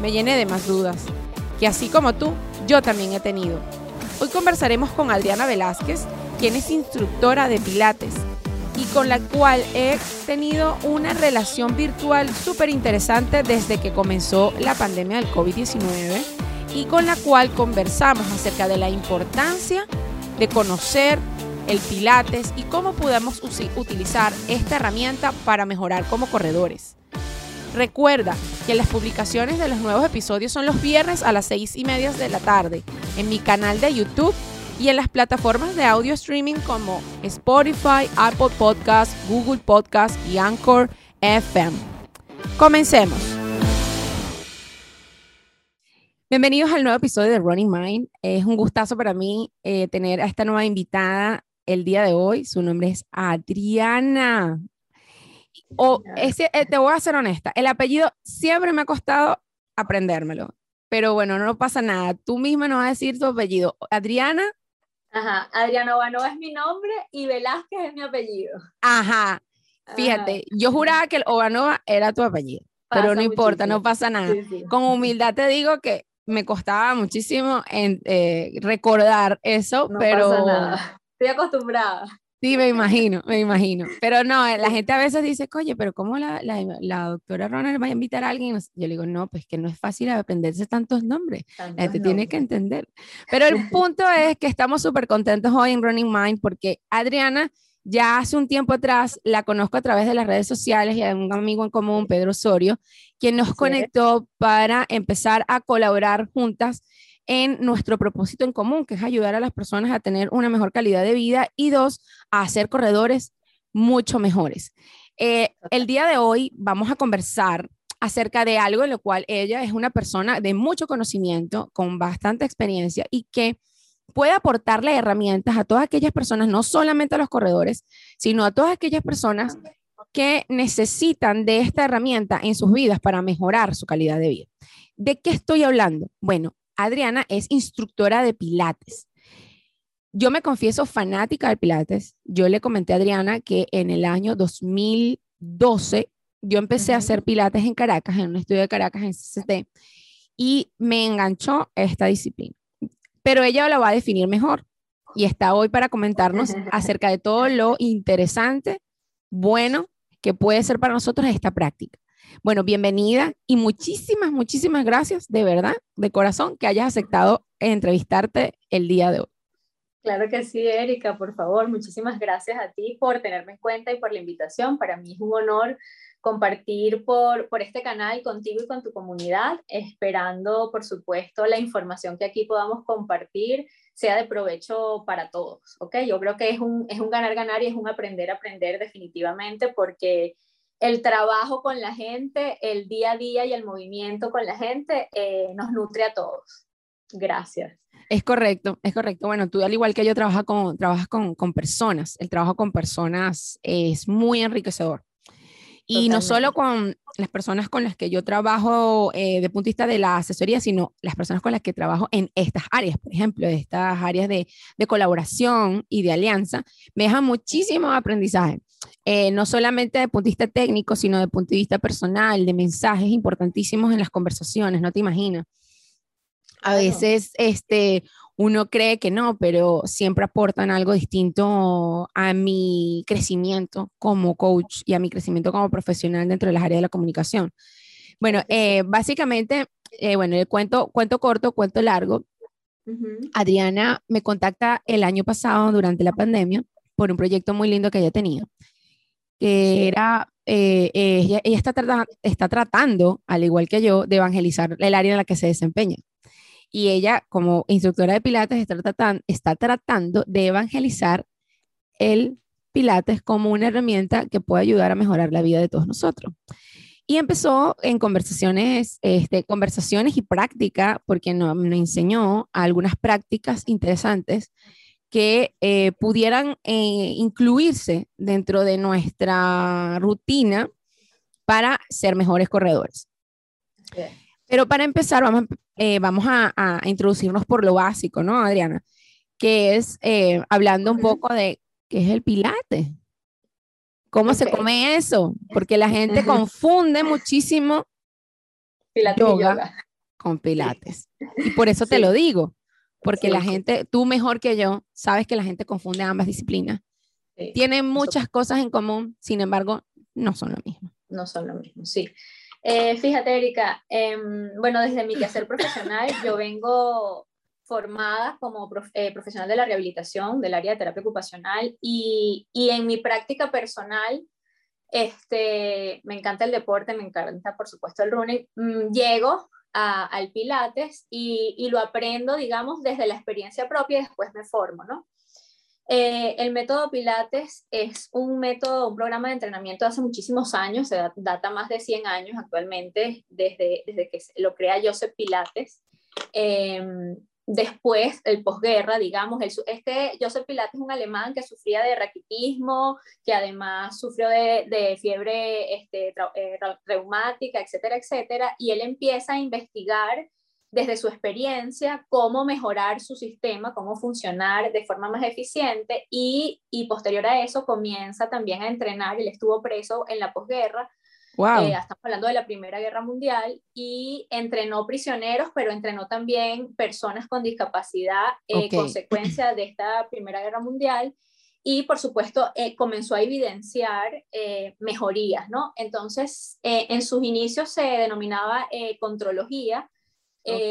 me llené de más dudas, que así como tú, yo también he tenido. Hoy conversaremos con Adriana Velázquez, quien es instructora de Pilates y con la cual he tenido una relación virtual súper interesante desde que comenzó la pandemia del COVID-19 y con la cual conversamos acerca de la importancia de conocer el Pilates y cómo podemos utilizar esta herramienta para mejorar como corredores. Recuerda que las publicaciones de los nuevos episodios son los viernes a las seis y media de la tarde en mi canal de YouTube y en las plataformas de audio streaming como Spotify, Apple Podcast, Google Podcast y Anchor FM. Comencemos. Bienvenidos al nuevo episodio de Running Mind. Es un gustazo para mí eh, tener a esta nueva invitada el día de hoy. Su nombre es Adriana. O eh, te voy a ser honesta, el apellido siempre me ha costado aprendérmelo, pero bueno, no pasa nada. Tú misma nos vas a decir tu apellido. Adriana. Ajá, Adriana Obanova es mi nombre y Velázquez es mi apellido. Ajá, fíjate, yo juraba que el Obanova era tu apellido, pero no importa, no pasa nada. Con humildad te digo que me costaba muchísimo en, eh, recordar eso, pero... Pasa nada. Estoy acostumbrada. Sí, me imagino, me imagino. Pero no, la gente a veces dice, oye, pero ¿cómo la, la, doctora Ronald va a invitar a alguien? Yo le digo, no, pues que no es fácil aprenderse tantos nombres. la gente tiene que entender. Pero el punto es que estamos súper contentos hoy en Running Mind porque Adriana ya hace un tiempo atrás la conozco a través de las redes sociales y a un amigo en común, Pedro Osorio, quien nos conectó para empezar a colaborar juntas en nuestro propósito en común, que es ayudar a las personas a tener una mejor calidad de vida y dos, a hacer corredores mucho mejores. Eh, el día de hoy vamos a conversar acerca de algo en lo cual ella es una persona de mucho conocimiento, con bastante experiencia y que puede aportarle herramientas a todas aquellas personas, no solamente a los corredores, sino a todas aquellas personas que necesitan de esta herramienta en sus vidas para mejorar su calidad de vida. ¿De qué estoy hablando? Bueno, Adriana es instructora de Pilates. Yo me confieso fanática de Pilates. Yo le comenté a Adriana que en el año 2012 yo empecé a hacer Pilates en Caracas, en un estudio de Caracas en CCT, y me enganchó esta disciplina. Pero ella lo va a definir mejor y está hoy para comentarnos acerca de todo lo interesante, bueno que puede ser para nosotros esta práctica. Bueno, bienvenida y muchísimas, muchísimas gracias de verdad, de corazón, que hayas aceptado entrevistarte el día de hoy. Claro que sí, Erika, por favor, muchísimas gracias a ti por tenerme en cuenta y por la invitación. Para mí es un honor compartir por, por este canal contigo y con tu comunidad, esperando, por supuesto, la información que aquí podamos compartir sea de provecho para todos, ¿ok? Yo creo que es un, es un ganar-ganar y es un aprender-aprender definitivamente porque el trabajo con la gente, el día a día y el movimiento con la gente eh, nos nutre a todos. Gracias. Es correcto, es correcto. Bueno, tú al igual que yo trabajas con, trabajas con, con personas. El trabajo con personas es muy enriquecedor. Y no solo con las personas con las que yo trabajo eh, de punto de vista de la asesoría, sino las personas con las que trabajo en estas áreas, por ejemplo, estas áreas de, de colaboración y de alianza, me deja muchísimo aprendizaje. Eh, no solamente de punto de vista técnico, sino de punto de vista personal, de mensajes importantísimos en las conversaciones, no te imaginas. A veces este, uno cree que no, pero siempre aportan algo distinto a mi crecimiento como coach y a mi crecimiento como profesional dentro de las áreas de la comunicación. Bueno, eh, básicamente, eh, bueno, el cuento, cuento corto, cuento largo. Adriana me contacta el año pasado durante la pandemia por un proyecto muy lindo que ella tenía que era, eh, eh, ella, está, está tratando, al igual que yo, de evangelizar el área en la que se desempeña. Y ella, como instructora de Pilates, está, tratando, está tratando de evangelizar el Pilates como una herramienta que puede ayudar a mejorar la vida de todos nosotros. Y empezó en conversaciones, este, conversaciones y práctica, porque nos, me enseñó algunas prácticas interesantes que eh, pudieran eh, incluirse dentro de nuestra rutina para ser mejores corredores. Pero para empezar, vamos, eh, vamos a, introducirnos por lo básico, ¿no, Adriana? Que es hablando un poco de qué es el pilate. ¿Cómo se come eso? Porque la gente confunde muchísimo yoga, con pilates. Y por eso te lo digo, porque la gente, tú mejor que yo, sabes que la gente confunde ambas disciplinas. Tienen muchas cosas en común, sin embargo, no son lo mismo. No son lo mismo, sí. Eh, fíjate, Erika, em, bueno, desde mi quehacer profesional, yo vengo formada como eh, profesional de la rehabilitación del área de terapia ocupacional y, y, en mi práctica personal, este, me encanta el deporte, me encanta por supuesto el running, mm, al Pilates y, lo aprendo, digamos, desde la experiencia propia y después me formo, ¿no? Eh, el método Pilates es un método, un programa de entrenamiento de hace muchísimos años, se data más de 100 años actualmente, desde, desde que lo crea Joseph Pilates. Eh, después, el posguerra, digamos, el, este Joseph Pilates es un alemán que sufría de raquitismo, que además sufrió de, fiebre este, eh, reumática, etcétera, etcétera, y él empieza a investigar desde su experiencia cómo mejorar su sistema, cómo funcionar de forma más eficiente y, y posterior a eso comienza también a entrenar, él estuvo preso en la posguerra, Wow. Eh, estamos hablando de la Primera Guerra Mundial y entrenó prisioneros, pero entrenó también personas con discapacidad, eh, consecuencia de esta Primera Guerra Mundial. Y por supuesto eh, comenzó a evidenciar eh, mejorías, ¿no? Entonces, en sus inicios se denominaba contrología,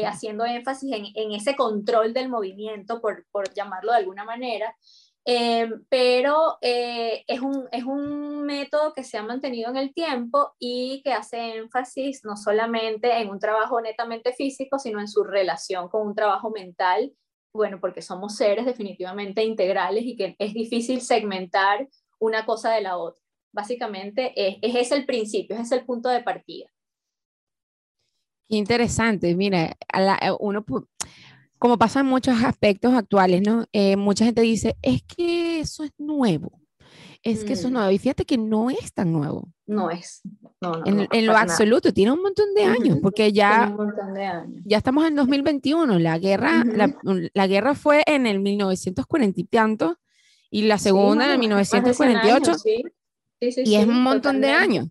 haciendo énfasis en, en, ese control del movimiento, por, por llamarlo de alguna manera. Eh, pero eh, es, un, es un método que se ha mantenido en el tiempo y que hace énfasis no solamente en un trabajo netamente físico, sino en su relación con un trabajo mental, bueno, porque somos seres definitivamente integrales y que es difícil segmentar una cosa de la otra. Básicamente es, es ese el principio, es ese el punto de partida. Interesante, mira, uno como pasa en muchos aspectos actuales, ¿no? Eh, mucha gente dice, es que eso es nuevo, es que eso es mm. nuevo. Y fíjate que no es tan nuevo. No es. en, lo absoluto, tiene un montón de años, porque ya, ya estamos en 2021. La guerra, la, guerra fue en el 1940 y tanto, y la segunda en el 1948. sí. y es un montón de años.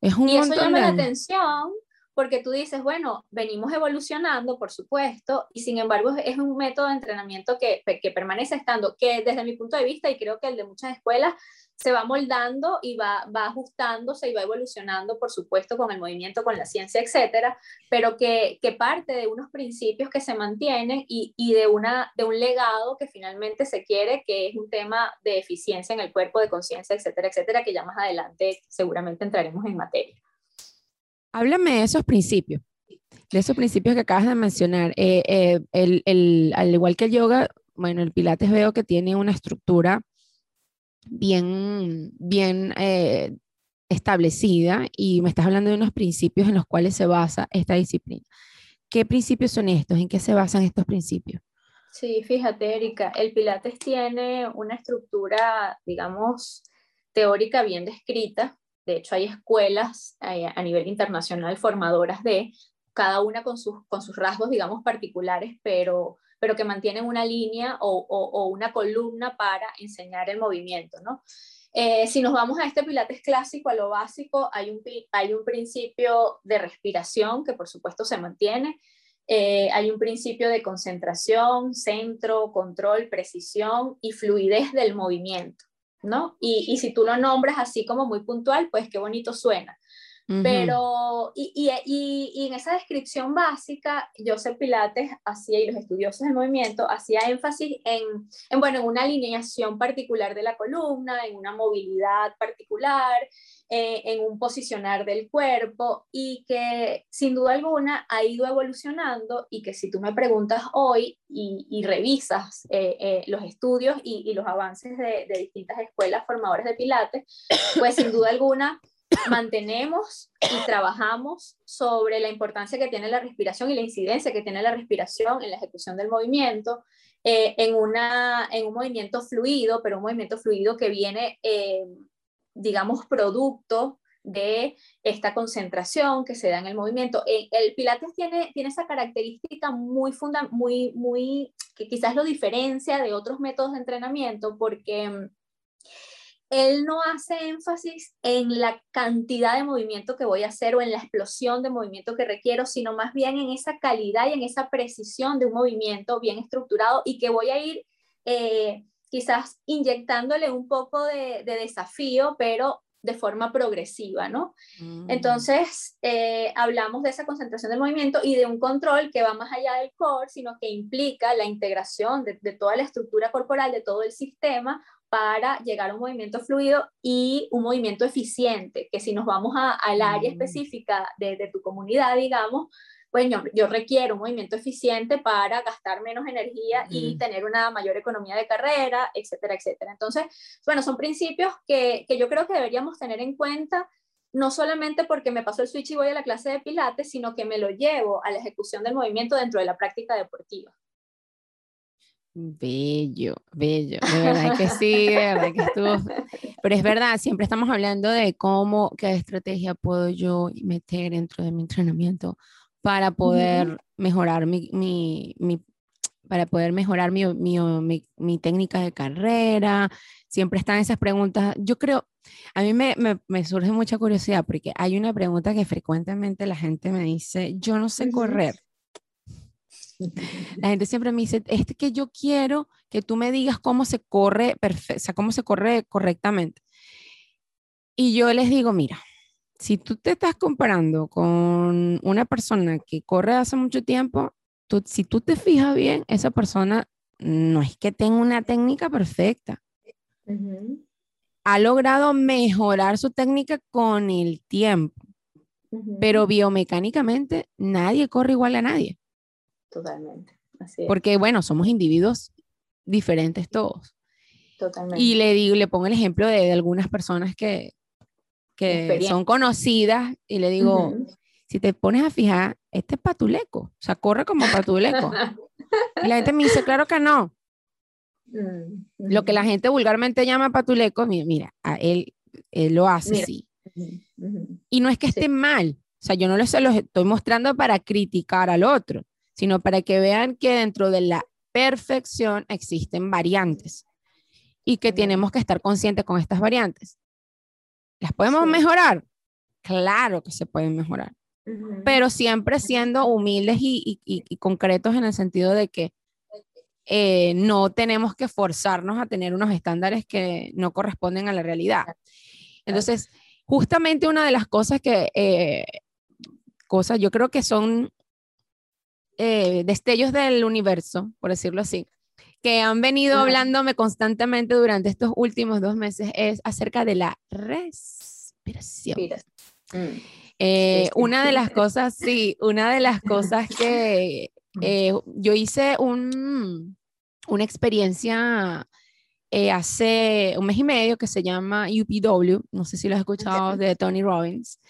Es un y eso llama la atención porque tú dices, bueno, venimos evolucionando, por supuesto, y sin embargo es un método de entrenamiento que, que permanece estando, que desde mi punto de vista, y creo que el de muchas escuelas, se va moldando y va, va ajustándose y va evolucionando, por supuesto, con el movimiento, con la ciencia, etcétera, pero que, que parte de unos principios que se mantienen y, y, de, una, de un legado que finalmente se quiere, que es un tema de eficiencia en el cuerpo, de conciencia, etcétera, etcétera, que ya más adelante seguramente entraremos en materia. Háblame de esos principios, de esos principios que acabas de mencionar. Eh, eh, al igual que el yoga, bueno, el pilates veo que tiene una estructura bien, bien eh, establecida y me estás hablando de unos principios en los cuales se basa esta disciplina. ¿Qué principios son estos? ¿En qué se basan estos principios? Sí, fíjate, Erika, el Pilates tiene una estructura, digamos, teórica bien descrita, de hecho, hay escuelas eh, a nivel internacional formadoras de cada una con sus, rasgos, digamos, particulares, pero, que mantienen una línea o, o, una columna para enseñar el movimiento, ¿no? Eh, si nos vamos a este pilates clásico, a lo básico, hay un, hay un principio de respiración que por supuesto se mantiene, eh, hay un principio de concentración, centro, control, precisión y fluidez del movimiento. ¿No? Y, y, si tú lo nombras así como muy puntual, pues qué bonito suena. Pero, y, y, y, en esa descripción básica, Joseph Pilates hacía, y los estudiosos del movimiento, hacía énfasis en, en, bueno, en una alineación particular de la columna, en una movilidad particular, eh, en un posicionar del cuerpo, y que sin duda alguna ha ido evolucionando, y que si tú me preguntas hoy y, y revisas eh, eh, los estudios y, los avances de, de distintas escuelas formadoras de Pilates, pues sin duda alguna mantenemos y trabajamos sobre la importancia que tiene la respiración y la incidencia que tiene la respiración en la ejecución del movimiento, eh, en, una, en un movimiento fluido, pero un movimiento fluido que viene, eh, digamos, producto de esta concentración que se da en el movimiento. El, el Pilates tiene, tiene esa característica muy, funda, muy, muy, que quizás lo diferencia de otros métodos de entrenamiento porque mm, él no hace énfasis en la cantidad de movimiento que voy a hacer o en la explosión de movimiento que requiero, sino más bien en esa calidad y en esa precisión de un movimiento bien estructurado y que voy a ir eh, quizás inyectándole un poco de, de desafío, pero de forma progresiva, ¿no? Mm. Entonces, eh, hablamos de esa concentración del movimiento y de un control que va más allá del core, sino que implica la integración de, toda la estructura corporal, de todo el sistema, para llegar a un movimiento fluido y un movimiento eficiente, que si nos vamos al área mm. específica de, de tu comunidad, digamos, pues yo, requiero un movimiento eficiente para gastar menos energía y tener una mayor economía de carrera, etcétera, etcétera. Entonces, bueno, son principios que, que yo creo que deberíamos tener en cuenta no solamente porque me paso el switch y voy a la clase de pilates, sino que me lo llevo a la ejecución del movimiento dentro de la práctica deportiva. Bello, bello, de verdad que sí, de verdad que estuvo. Pero es verdad, siempre estamos hablando de cómo, qué estrategia puedo yo meter dentro de mi entrenamiento para poder mejorar mi, mi, mi, para poder mejorar mi, mi, mi, técnica de carrera. Siempre están esas preguntas. Yo creo, a mí me, me, me, surge mucha curiosidad porque hay una pregunta que frecuentemente la gente me dice, yo no sé correr. La gente siempre me dice, es que yo quiero que tú me digas cómo se corre, o sea, cómo se corre correctamente. Y yo les digo, mira, si tú te estás comparando con una persona que corre hace mucho tiempo, tú, si tú te fijas bien, esa persona no es que tenga una técnica perfecta. Ha logrado mejorar su técnica con el tiempo, pero biomecánicamente nadie corre igual a nadie. Totalmente. Porque, bueno, somos individuos diferentes todos. Totalmente. Y le digo, le pongo el ejemplo de algunas personas que, que son conocidas y le digo, si te pones a fijar, este es patuleco, o sea, corre como patuleco. y la gente me dice, claro que no. Mm, lo que la gente vulgarmente llama patuleco, mira, mira él, él, lo hace así. Y no es que esté mal, o sea, yo no se los estoy mostrando para criticar al otro, sino para que vean que dentro de la perfección existen variantes y que tenemos que estar conscientes con estas variantes. ¿Las podemos mejorar? Claro que se pueden mejorar, pero siempre siendo humildes y, concretos en el sentido de que eh, no tenemos que forzarnos a tener unos estándares que no corresponden a la realidad. Entonces, justamente una de las cosas que, eh, cosas yo creo que son eh, destellos del universo, por decirlo así, que han venido hablándome constantemente durante estos últimos dos meses es acerca de la respiración. Mm. Eh, una de las cosas, sí, una de las cosas que mm. eh, yo hice un, una experiencia eh, hace un mes y medio que se llama UPW, no sé si lo has escuchado, de Tony Robbins.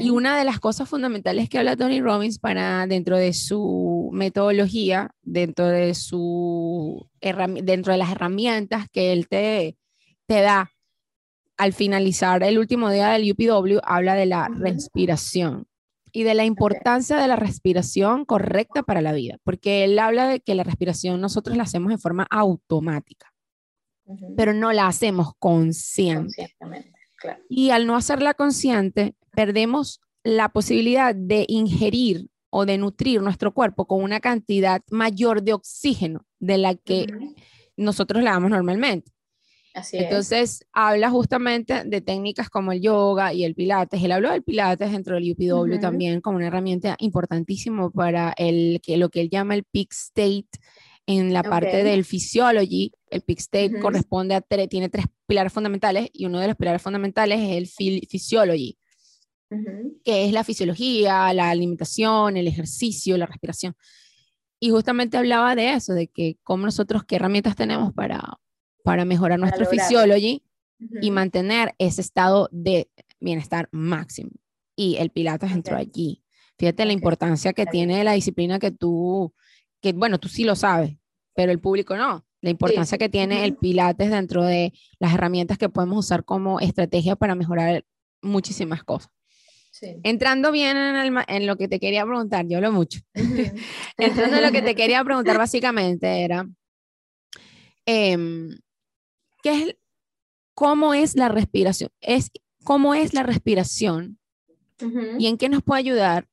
Y una de las cosas fundamentales que habla Tony Robbins para dentro de su metodología, dentro de, su, dentro de las herramientas que él te, te da al finalizar el último día del UPW, habla de la respiración y de la importancia de la respiración correcta para la vida, porque él habla de que la respiración nosotros la hacemos de forma automática, pero no la hacemos conscientemente. Y al no hacerla consciente, perdemos la posibilidad de ingerir o de nutrir nuestro cuerpo con una cantidad mayor de oxígeno de la que nosotros le damos normalmente. Entonces, habla justamente de técnicas como el yoga y el pilates. Él habló del pilates dentro del UPW también como una herramienta importantísima para el, que, lo que él llama el peak state en la parte del physiology. El peak state corresponde a, tiene tres pilares fundamentales y uno de los pilares fundamentales es el physiology que es la fisiología, la alimentación, el ejercicio, la respiración. Y justamente hablaba de eso, de que cómo nosotros, qué herramientas tenemos para, para mejorar nuestra fisiología y mantener ese estado de bienestar máximo. Y el Pilates entró allí. Fíjate la importancia que tiene la disciplina que tú, que bueno, tú sí lo sabes, pero el público no. La importancia que tiene el Pilates dentro de las herramientas que podemos usar como estrategia para mejorar muchísimas cosas. Entrando bien en, lo que te quería preguntar, yo lo mucho. Entrando en lo que te quería preguntar básicamente era, em, ¿qué es, ¿cómo es la respiración? Es, ¿Cómo es la respiración? ¿Y en qué nos puede ayudar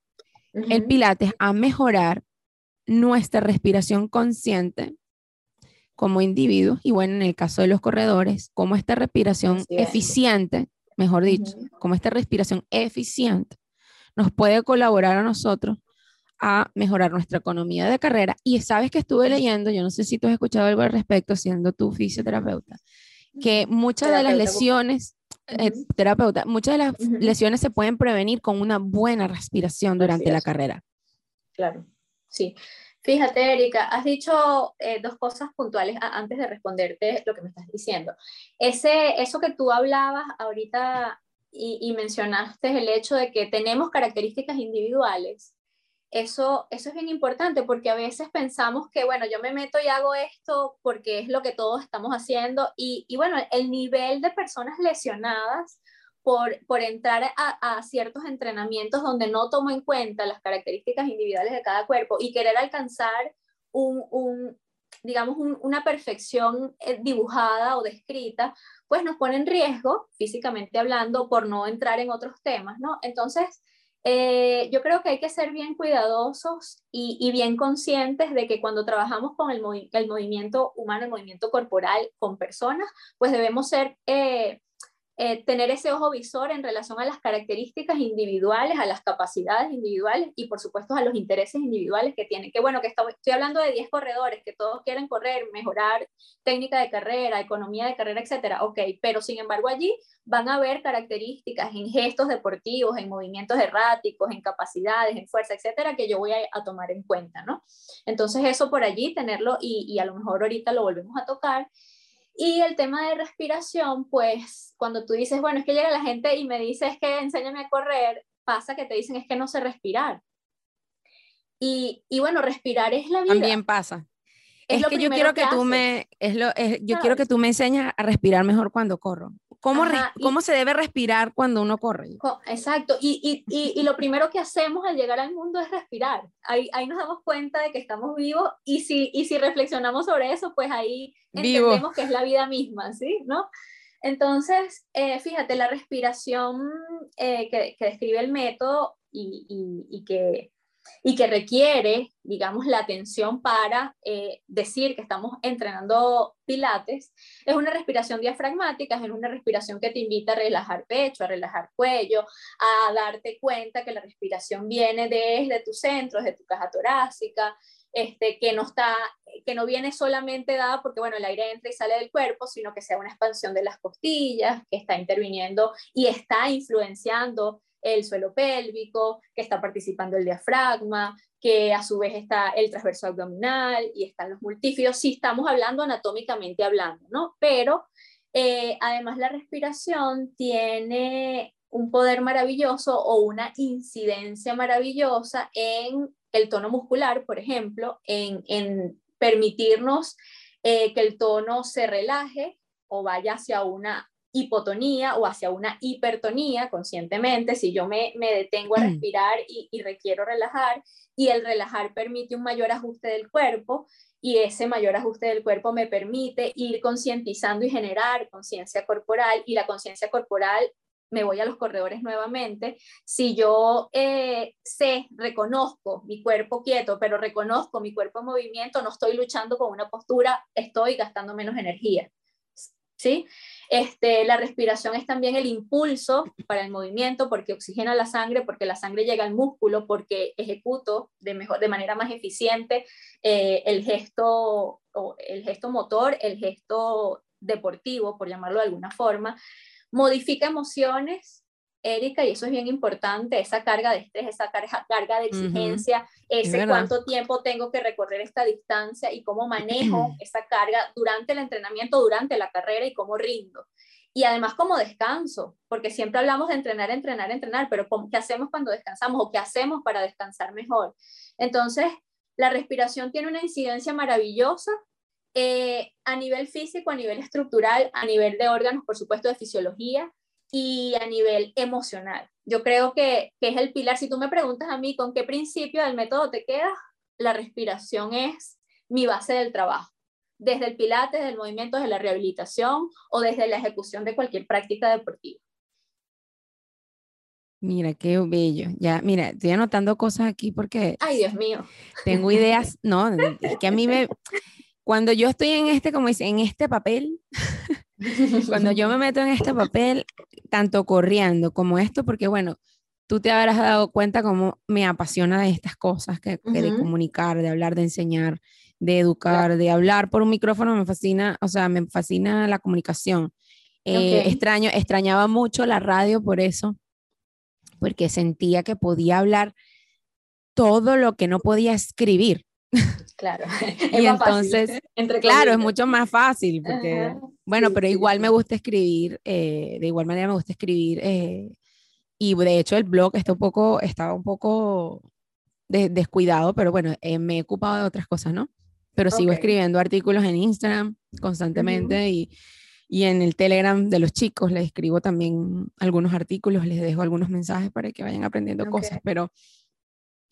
el Pilates a mejorar nuestra respiración consciente como individuos? Y bueno, en el caso de los corredores, cómo esta respiración eficiente mejor dicho, como esta respiración eficiente nos puede colaborar a nosotros a mejorar nuestra economía de carrera. Y sabes que estuve leyendo, yo no sé si tú has escuchado algo al respecto, siendo tu fisioterapeuta, que muchas de las lesiones, eh, terapeuta, muchas de las lesiones se pueden prevenir con una buena respiración durante la carrera. Claro, sí. Fíjate, Erika, has dicho eh, dos cosas puntuales antes de responderte lo que me estás diciendo. Ese, eso que tú hablabas ahorita y, mencionaste el hecho de que tenemos características individuales, eso, eso es bien importante porque a veces pensamos que, bueno, yo me meto y hago esto porque es lo que todos estamos haciendo y, y bueno, el nivel de personas lesionadas por, entrar a, ciertos entrenamientos donde no tomo en cuenta las características individuales de cada cuerpo y querer alcanzar un, digamos, una perfección eh, dibujada o descrita, pues nos pone en riesgo, físicamente hablando, por no entrar en otros temas, ¿no? Entonces, eh, yo creo que hay que ser bien cuidadosos y, bien conscientes de que cuando trabajamos con el, el, movimiento humano, el movimiento corporal con personas, pues debemos ser eh, eh, tener ese ojo visor en relación a las características individuales, a las capacidades individuales y por supuesto a los intereses individuales que tienen. Que bueno, que estoy, hablando de 10 corredores que todos quieren correr, mejorar técnica de carrera, economía de carrera, etcétera. Ok, pero sin embargo allí van a haber características en gestos deportivos, en movimientos erráticos, en capacidades, en fuerza, etcétera, que yo voy a, tomar en cuenta, ¿no? Entonces eso por allí, tenerlo y, y a lo mejor ahorita lo volvemos a tocar. Y el tema de respiración, pues cuando tú dices, bueno, es que llega la gente y me dice, es que enséñame a correr, pasa que te dicen, es que no sé respirar. Y, y bueno, respirar es la vida. También pasa. Es, lo que yo quiero que, tú me, es lo, yo quiero que tú me enseñes a respirar mejor cuando corro. ¿Cómo, ¿Cómo se debe respirar cuando uno corre? Exacto, y, y, y, lo primero que hacemos al llegar al mundo es respirar. Ahí, ahí nos damos cuenta de que estamos vivos y si, y si reflexionamos sobre eso, pues ahí entendemos que es la vida misma, ¿sí? ¿No? Entonces, eh, fíjate, la respiración eh, que, que, describe el método y, y que y que requiere, digamos, la atención para eh, decir que estamos entrenando pilates, es una respiración diafragmática, es una respiración que te invita a relajar pecho, a relajar cuello, a darte cuenta que la respiración viene desde tu centro, desde tu caja torácica, este, que, no está, que no viene solamente dada porque bueno, el aire entra y sale del cuerpo, sino que sea una expansión de las costillas, que está interviniendo y está influenciando el suelo pélvico, que está participando el diafragma, que a su vez está el transverso abdominal y están los multífidos, si estamos hablando anatómicamente hablando, ¿no? Pero eh, además la respiración tiene un poder maravilloso o una incidencia maravillosa en el tono muscular, por ejemplo, en, permitirnos eh, que el tono se relaje o vaya hacia una hipotonía o hacia una hipertonía conscientemente, si yo me, detengo a mm. respirar y, y, requiero relajar, y el relajar permite un mayor ajuste del cuerpo, y ese mayor ajuste del cuerpo me permite ir concientizando y generar conciencia corporal, y la conciencia corporal, me voy a los corredores nuevamente, si yo eh, sé, reconozco mi cuerpo quieto, pero reconozco mi cuerpo en movimiento, no estoy luchando con una postura, estoy gastando menos energía. ¿Sí? Este, la respiración es también el impulso para el movimiento porque oxigena la sangre, porque la sangre llega al músculo, porque ejecuto de, mejor, de manera más eficiente eh, el, gesto, el gesto motor, el gesto deportivo, por llamarlo de alguna forma. Modifica emociones, Erika, y eso es bien importante, esa carga de estrés, esa carga, carga de exigencia, ese cuánto tiempo tengo que recorrer esta distancia y cómo manejo esa carga durante el entrenamiento, durante la carrera y cómo rindo. y además como descanso, porque siempre hablamos de entrenar, entrenar, entrenar, pero ¿qué hacemos cuando descansamos o qué hacemos para descansar mejor? Entonces, la respiración tiene una incidencia maravillosa eh, a nivel físico, a nivel estructural, a nivel de órganos, por supuesto, de fisiología y a nivel emocional. Yo creo que, que es el pilar. Si tú me preguntas a mí con qué principio del método te quedas, la respiración es mi base del trabajo desde el pilates, desde el movimiento, desde la rehabilitación o desde la ejecución de cualquier práctica deportiva. Mira, qué bello. Ya, mira, estoy anotando cosas aquí porque... Ay, Dios mío. Tengo ideas, no, es que a mí me... Cuando yo estoy en este, como dice, en este papel, cuando yo me meto en este papel, tanto corriendo como esto, porque bueno, tú te habrás dado cuenta cómo me apasiona de estas cosas, que, de comunicar, de hablar, de enseñar, de educar, de hablar por un micrófono, me fascina, o sea, me fascina la comunicación. Eh, extraño, extrañaba mucho la radio por eso, porque sentía que podía hablar todo lo que no podía escribir. Claro. y entonces, claro, es mucho más fácil, porque, bueno, pero igual me gusta escribir, eh, de igual manera me gusta escribir, eh, y de hecho el blog está un poco, estaba un poco descuidado, pero bueno, me he ocupado de otras cosas, ¿no? pero sigo escribiendo artículos en Instagram constantemente y, y, en el Telegram de los chicos les escribo también algunos artículos, les dejo algunos mensajes para que vayan aprendiendo cosas, pero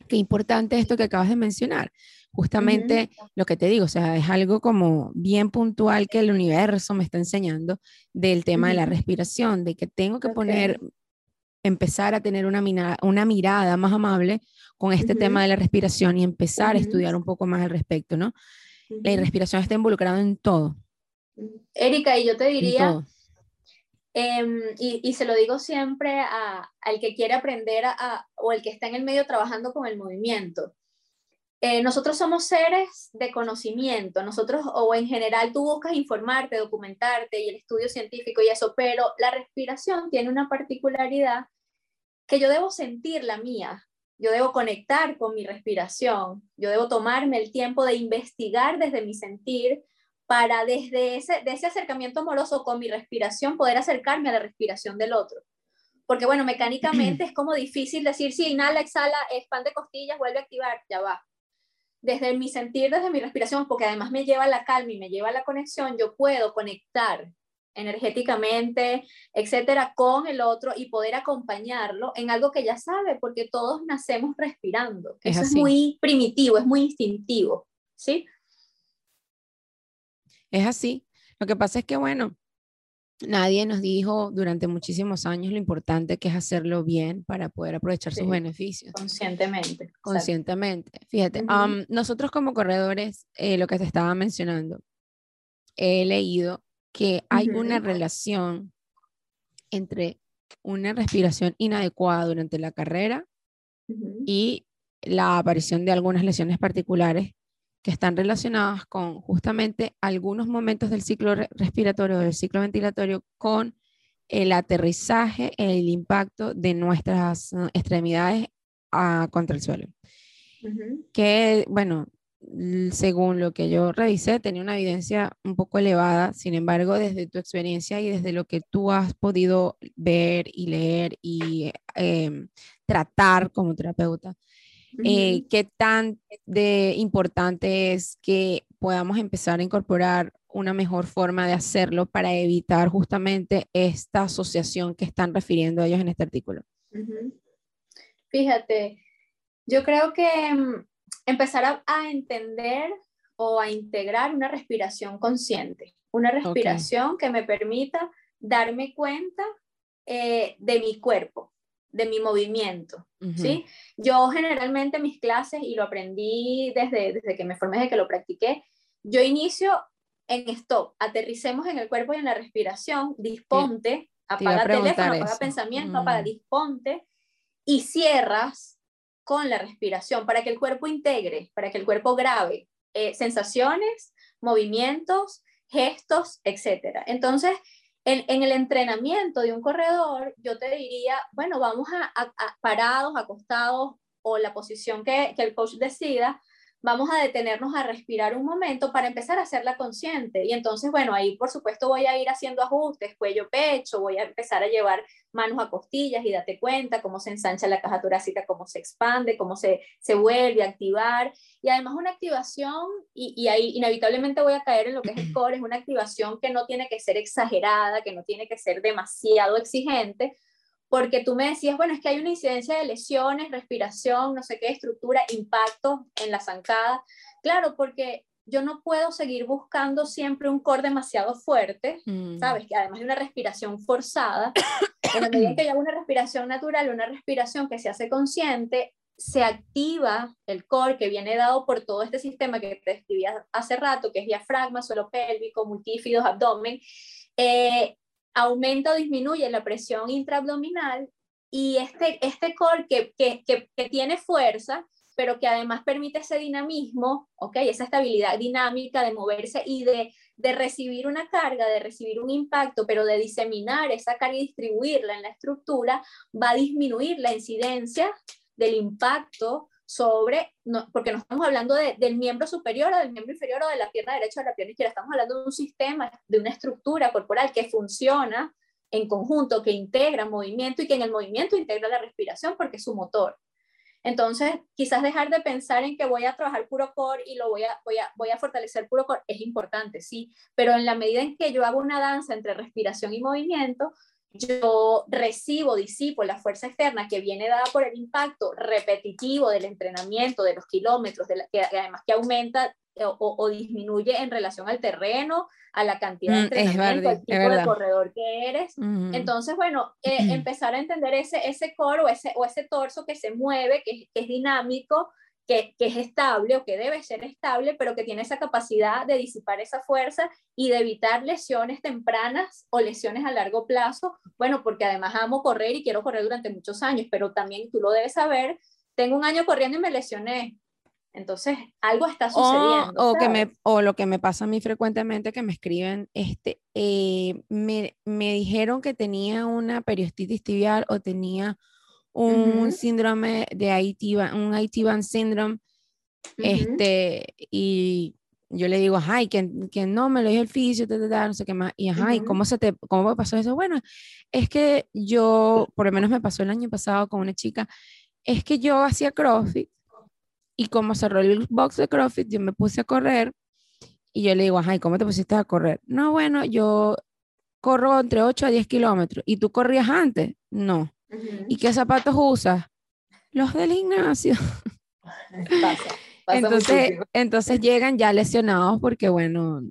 qué importante esto que acabas de mencionar. Justamente lo que te digo, o sea, es algo como bien puntual que el universo me está enseñando del tema de la respiración, de que tengo que poner empezar a tener una, una mirada más amable con este tema de la respiración y empezar a estudiar un poco más al respecto, ¿no? La respiración está involucrada en todo. Erika, y yo te diría, em, y, se lo digo siempre al que quiere aprender o el que está en el medio trabajando con el movimiento, eh, nosotros somos seres de conocimiento, nosotros o en general tú buscas informarte, documentarte y el estudio científico y eso, pero la respiración tiene una particularidad que yo debo sentir la mía, yo debo conectar con mi respiración, yo debo tomarme el tiempo de investigar desde mi sentir para desde ese, de ese acercamiento amoroso con mi respiración poder acercarme a la respiración del otro. Porque bueno, mecánicamente es como difícil decir, sí, inhala, exhala, expande costillas, vuelve a activar, ya va. Desde mi sentir, desde mi respiración, porque además me lleva a la calma y me lleva a la conexión, yo puedo conectar energéticamente, etcétera, con el otro y poder acompañarlo en algo que ya sabe, porque todos nacemos respirando. Es Eso es muy primitivo, es muy instintivo, ¿sí? Es así. Lo que pasa es que, bueno, nadie nos dijo durante muchísimos años lo importante que es hacerlo bien para poder aprovechar sus beneficios. Conscientemente. Conscientemente. Fíjate, nosotros como corredores, eh, lo que te estaba mencionando, he leído que hay una relación entre una respiración inadecuada durante la carrera y la aparición de algunas lesiones particulares que están relacionadas con justamente algunos momentos del ciclo respiratorio, del ciclo ventilatorio, con el aterrizaje, el impacto de nuestras uh, extremidades ah, contra el suelo. Que, bueno, según lo que yo revisé, tenía una evidencia un poco elevada. Sin embargo, desde tu experiencia y desde lo que tú has podido ver y leer y em, tratar como terapeuta, eh, ¿qué tan de importante es que podamos empezar a incorporar una mejor forma de hacerlo para evitar justamente esta asociación que están refiriendo ellos en este artículo? Fíjate, yo creo que em, empezar a, entender o a integrar una respiración consciente, una respiración que me permita darme cuenta eh, de mi cuerpo, de mi movimiento, ¿sí? Yo generalmente mis clases, y lo aprendí desde, desde que me formé, desde que lo practiqué, yo inicio en stop, aterricemos en el cuerpo y en la respiración, disponte, apaga teléfono, apaga pensamiento, apaga, mm. disponte, y cierras con la respiración para que el cuerpo integre, para que el cuerpo grabe eh, sensaciones, movimientos, gestos, etc. Entonces, en, el entrenamiento de un corredor, yo te diría, bueno, vamos a, parados, acostados o la posición que, que el coach decida, vamos a detenernos a respirar un momento para empezar a hacerla consciente. Y entonces, bueno, ahí por supuesto voy a ir haciendo ajustes, cuello, pecho, voy a empezar a llevar manos a costillas y date cuenta cómo se ensancha la caja torácica, cómo se expande, cómo se, se vuelve a activar. Y además una activación, y, y ahí inevitablemente voy a caer en lo que es el core, es una activación que no tiene que ser exagerada, que no tiene que ser demasiado exigente, porque tú me decías, bueno, es que hay una incidencia de lesiones, respiración, no sé qué, estructura, impacto en la zancada. Claro, porque yo no puedo seguir buscando siempre un core demasiado fuerte, mm. ¿sabes? Que además de una respiración forzada, en la medida que yo hago una respiración natural, una respiración que se hace consciente, se activa el core que viene dado por todo este sistema que te describí hace rato, que es diafragma, suelo pélvico, multífidos, abdomen, eh, aumenta o disminuye la presión intraabdominal y este, este core que, que, que, tiene fuerza, pero que además permite ese dinamismo, ¿okay? esa estabilidad dinámica de moverse y de, de recibir una carga, de recibir un impacto, pero de diseminar esa carga y distribuirla en la estructura, va a disminuir la incidencia del impacto sobre, porque no estamos hablando del miembro superior o del miembro inferior o de la pierna derecha o de la pierna izquierda, estamos hablando de un sistema, de una estructura corporal que funciona en conjunto, que integra movimiento y que en el movimiento integra la respiración porque es su motor. Entonces, quizás dejar de pensar en que voy a trabajar puro core y lo voy a, voy a, voy a fortalecer puro core es importante, sí, pero en la medida en que yo hago una danza entre respiración y movimiento, yo recibo, disipo la fuerza externa que viene dada por el impacto repetitivo del entrenamiento, de los kilómetros, de que además que aumenta o, disminuye en relación al terreno, a la cantidad de mm, entrenamiento, al tipo de corredor que eres. Entonces, bueno, eh, empezar a entender ese, ese core o ese, o ese torso que se mueve, que, que es dinámico, que, es estable o que debe ser estable, pero que tiene esa capacidad de disipar esa fuerza y de evitar lesiones tempranas o lesiones a largo plazo. Bueno, porque además amo correr y quiero correr durante muchos años, pero también tú lo debes saber, tengo un año corriendo y me lesioné. Entonces, algo está sucediendo. O, que me, o lo que me pasa a mí frecuentemente que me escriben, este, eh, me, me dijeron que tenía una periostitis tibial o tenía un síndrome de IT, un IT band syndrome, este, y yo le digo, ay, que, que no, me lo dijo el fisio, no sé qué más, y ajá, cómo se te, cómo pasó eso? Bueno, es que yo, por lo menos me pasó el año pasado con una chica, es que yo hacía CrossFit, y como cerró el box de CrossFit, yo me puse a correr, y yo le digo, ay, ¿cómo te pusiste a correr? No, bueno, yo corro entre 8 a 10 kilómetros, ¿y tú corrías antes? No. ¿Y qué zapatos usas? Los del gimnasio. entonces, entonces llegan ya lesionados porque, bueno,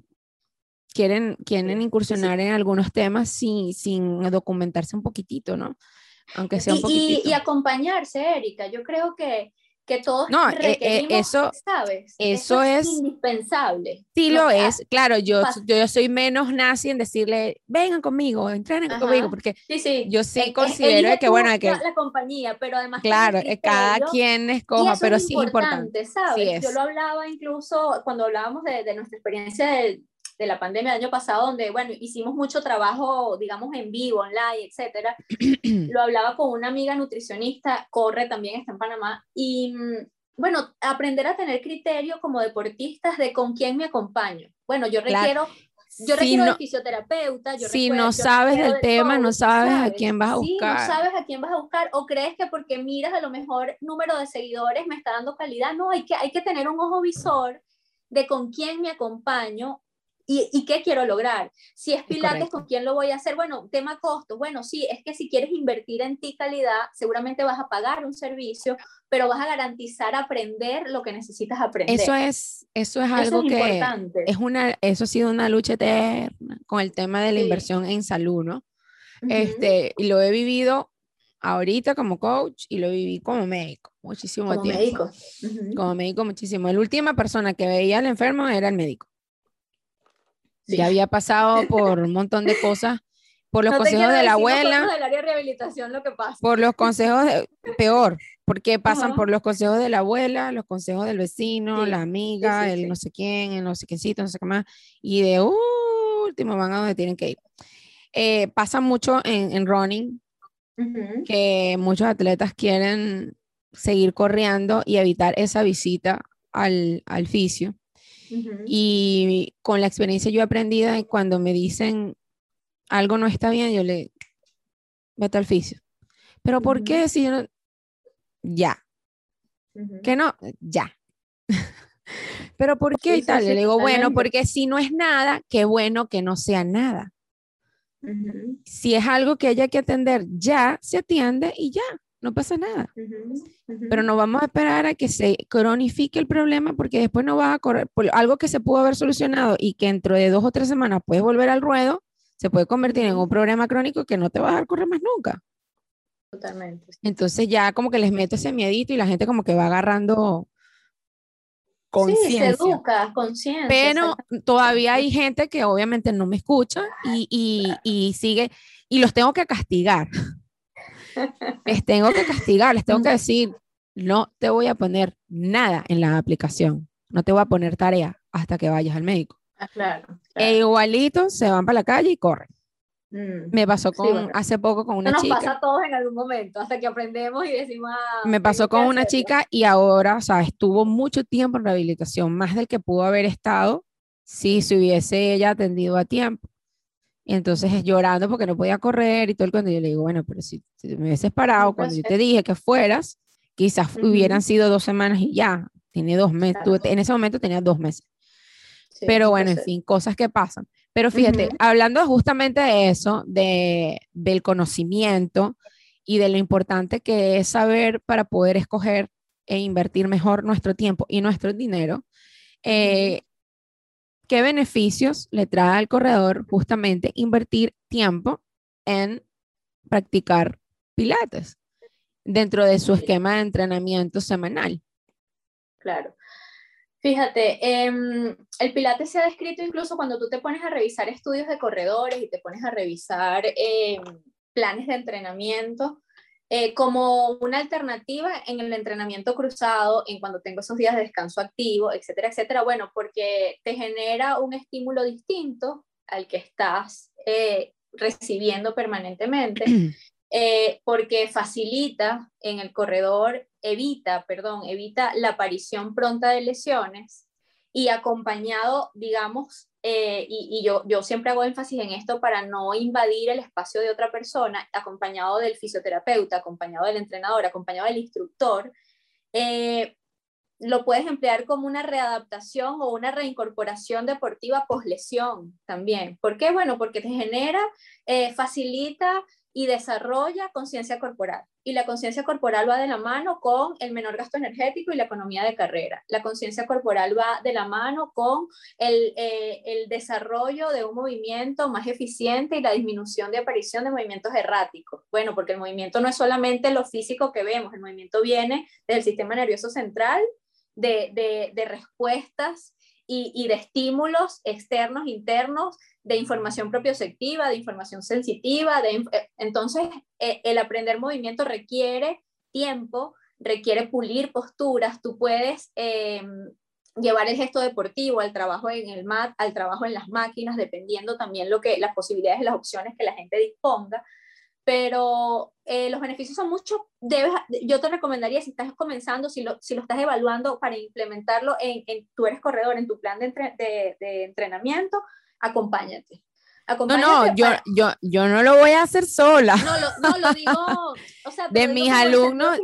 quieren, quieren incursionar en algunos temas sin, sin documentarse un poquitito, ¿no? Aunque sea un poquitito. y acompañarse, Erika. Yo creo que que todos no, eh, eh, eso, ¿sabes? Eso, es indispensable. Sí lo es, claro, yo, yo soy menos nazi en decirle, vengan conmigo, entrenen conmigo, porque yo sí e, considero que, bueno, que... La compañía, pero además... Claro, eh, cada quien escoja, pero sí es importante. ¿sabes? Yo lo hablaba incluso cuando hablábamos de, de nuestra experiencia del de la pandemia del año pasado, donde, bueno, hicimos mucho trabajo, digamos, en vivo, online, etcétera. Lo hablaba con una amiga nutricionista, corre también, está en Panamá, y mm, bueno, aprender a tener criterio como deportistas de con quién me acompaño. Bueno, yo requiero... Yo requiero de fisioterapeuta. Yo si no sabes del tema, no sabes, a quién vas a buscar. Sí, no sabes a quién vas a buscar. O crees que porque miras a lo mejor número de seguidores me está dando calidad. No, hay que, hay que tener un ojo visor de con quién me acompaño ¿Y, qué quiero lograr? Si es Pilates, ¿con quién lo voy a hacer? Bueno, tema costos. Bueno, sí, es que si quieres invertir en ti calidad, seguramente vas a pagar un servicio, pero vas a garantizar aprender lo que necesitas aprender. Eso es, eso es algo que es una, eso ha sido una lucha eterna con el tema de la inversión en salud, ¿no? Este, y lo he vivido ahorita como coach y lo viví como médico muchísimo como tiempo. Médico. Como médico muchísimo. La última persona que veía al enfermo era el médico. Ya había pasado por un montón de cosas, por los consejos de la abuela. Por los consejos, de, peor, porque pasan por los consejos de la abuela, los consejos del vecino, la amiga, el no sé quién, el no sé quiéncito, no sé qué más, y de último van a donde tienen que ir. Eh, pasa mucho en, en running, que muchos atletas quieren seguir corriendo y evitar esa visita al, al fisio y con la experiencia yo he aprendido cuando me dicen algo no está bien, yo le vete al fisio. Pero ¿por qué si yo no? Ya. Que no, ya. Pero ¿por qué y tal? le digo, bueno, porque si no es nada, qué bueno que no sea nada. Si es algo que haya que atender ya, se atiende y ya, no pasa nada. Pero no vamos a esperar a que se cronifique el problema porque después no vas a correr por algo que se pudo haber solucionado y que dentro de dos o tres semanas puedes volver al ruedo, se puede convertir en un problema crónico que no te va a dejar correr más nunca. Totalmente. Entonces ya como que les meto ese miedito y la gente como que va agarrando conciencia. Sí, se educa, conciencia. Pero todavía hay gente que obviamente no me escucha y, y, y, sigue, y los tengo que castigar. Les tengo que castigar, les tengo que decir, no te voy a poner nada en la aplicación, no te voy a poner tarea hasta que vayas al médico. Ah, claro, E igualito se van para la calle y corren. Mm. Me pasó con, hace poco con una no nos chica. pasa a todos en algún momento, hasta que aprendemos y decimos. Ah, me pasó con una chica y ahora, o sea, estuvo mucho tiempo en rehabilitación, más del que pudo haber estado si se hubiese ella atendido a tiempo. Y entonces llorando porque no podía correr y todo el cuando yo le digo, bueno, pero si, me hubieses parado cuando yo te dije que fueras, quizás hubieran sido dos semanas y ya, tiene dos meses, en ese momento tenía dos meses. pero bueno, en fin, cosas que pasan. Pero fíjate, hablando justamente de eso, de, del conocimiento y de lo importante que es saber para poder escoger e invertir mejor nuestro tiempo y nuestro dinero, eh, ¿qué beneficios le trae al corredor justamente invertir tiempo en practicar pilates dentro de su esquema de entrenamiento semanal? Claro. Fíjate, em, el Pilates se ha descrito incluso cuando tú te pones a revisar estudios de corredores y te pones a revisar em, planes de entrenamiento eh, como una alternativa en el entrenamiento cruzado, en cuando tengo esos días de descanso activo, etcétera, etcétera. Bueno, porque te genera un estímulo distinto al que estás eh, recibiendo permanentemente. Eh, porque facilita en el corredor, evita, perdón, evita la aparición pronta de lesiones y acompañado, digamos, eh, y, yo, yo siempre hago énfasis en esto para no invadir el espacio de otra persona, acompañado del fisioterapeuta, acompañado del entrenador, acompañado del instructor, eh, lo puedes emplear como una readaptación o una reincorporación deportiva post lesión también. ¿Por qué? Bueno, porque te genera, facilita y desarrolla conciencia corporal. Y la conciencia corporal va de la mano con el menor gasto energético y la economía de carrera. La conciencia corporal va de la mano con el, eh, el, desarrollo de un movimiento más eficiente y la disminución de aparición de movimientos erráticos. Bueno, porque el movimiento no es solamente lo físico que vemos, el movimiento viene del sistema nervioso central, de respuestas y, de estímulos externos, internos, de información propioceptiva, de información sensitiva. De, eh, entonces, eh, el aprender movimiento requiere tiempo, requiere pulir posturas. Tú puedes em, llevar el gesto deportivo al trabajo en el mat, al trabajo en las máquinas, dependiendo también lo que, las posibilidades y las opciones que la gente disponga. Pero eh, los beneficios son muchos. Debes, yo te recomendaría, si estás comenzando, si lo, si lo estás evaluando para implementarlo en, en tú eres corredor, en tu plan de, de, de entrenamiento, acompáñate. no, no, yo, yo, yo no lo voy a hacer sola. No, lo, no, lo digo, o sea, de mis alumnos,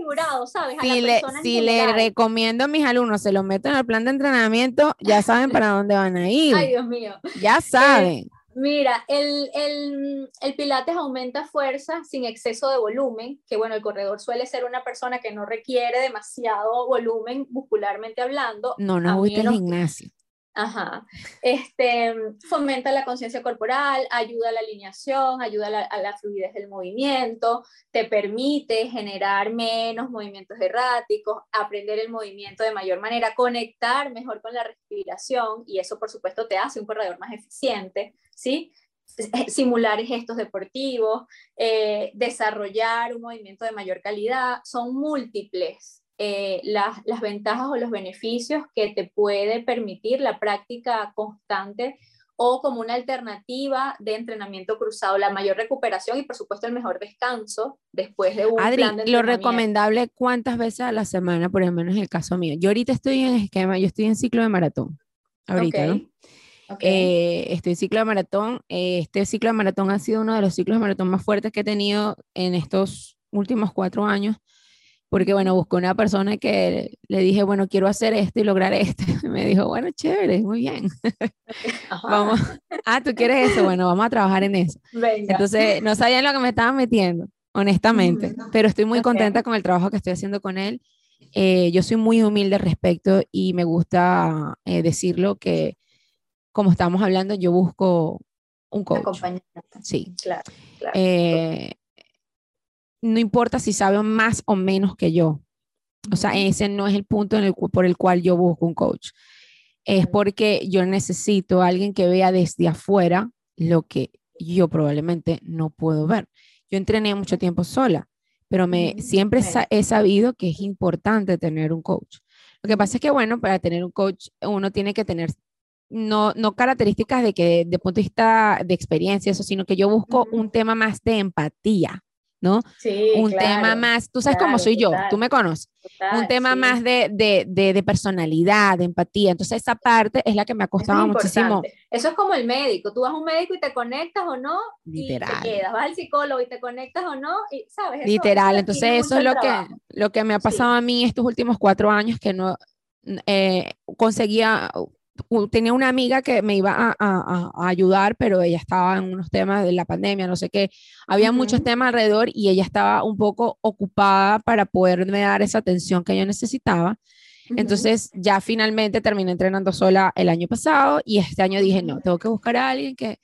si, le, si le recomiendo a mis alumnos, se lo meto en el plan de entrenamiento, ya saben para dónde van a ir. Ay, Dios mío. Ya eh, saben. Mira, el, el, el, pilates aumenta fuerza sin exceso de volumen, que bueno, el corredor suele ser una persona que no requiere demasiado volumen muscularmente hablando. No, no gusta el gimnasio. Ajá. Este, fomenta la conciencia corporal, ayuda a la alineación, ayuda a la, fluidez del movimiento, te permite generar menos movimientos erráticos, aprender el movimiento de mayor manera, conectar mejor con la respiración y eso por supuesto te hace un corredor más eficiente, ¿sí? Eh, simular gestos deportivos, eh, desarrollar un movimiento de mayor calidad, son múltiples eh, las, ventajas o los beneficios que te puede permitir la práctica constante o como una alternativa de entrenamiento cruzado, la mayor recuperación y por supuesto el mejor descanso después de un Adri, plan de lo recomendable cuántas veces a la semana, por lo menos en el caso mío. Yo ahorita estoy en esquema, yo estoy en ciclo de maratón. Ahorita, ¿no? Eh, estoy en ciclo de maratón. Eh, este ciclo de maratón ha sido uno de los ciclos de maratón más fuertes que he tenido en estos últimos cuatro años porque bueno, busqué una persona que le dije, bueno, quiero hacer esto y lograr esto. Me dijo, bueno, chévere, muy bien. vamos, ah, tú quieres eso, bueno, vamos a trabajar en eso. Entonces, no sabía en lo que me estaba metiendo, honestamente, pero estoy muy contenta con el trabajo que estoy haciendo con él. Eh, yo soy muy humilde al respecto y me gusta eh, decirlo que, como estamos hablando, yo busco un coach. Sí. Claro, claro. Eh, no importa si sabe más o menos que yo. O sea, ese no es el punto en el, por el cual yo busco un coach. Es porque yo necesito a alguien que vea desde afuera lo que yo probablemente no puedo ver. Yo entrené mucho tiempo sola, pero me siempre he sabido que es importante tener un coach. Lo que pasa es que, bueno, para tener un coach uno tiene que tener no, no características de que de punto de vista de experiencia, eso, sino que yo busco un tema más de empatía. ¿No? Sí, un tema más, tú sabes cómo soy yo, tú me conoces, un tema más de, de, de, personalidad, de empatía, entonces esa parte es la que me ha costado muchísimo. Eso es como el médico, tú vas a un médico y te conectas o no, Literal. y te quedas, vas al psicólogo y te conectas o no, y sabes. Literal, entonces eso es lo que, lo que me ha pasado a mí estos últimos cuatro años que no eh, conseguía tenía una amiga que me iba a, a, a, ayudar, pero ella estaba en unos temas de la pandemia, no sé qué. Había muchos temas alrededor y ella estaba un poco ocupada para poderme dar esa atención que yo necesitaba. Entonces ya finalmente terminé entrenando sola el año pasado y este año dije, no, tengo que buscar a alguien que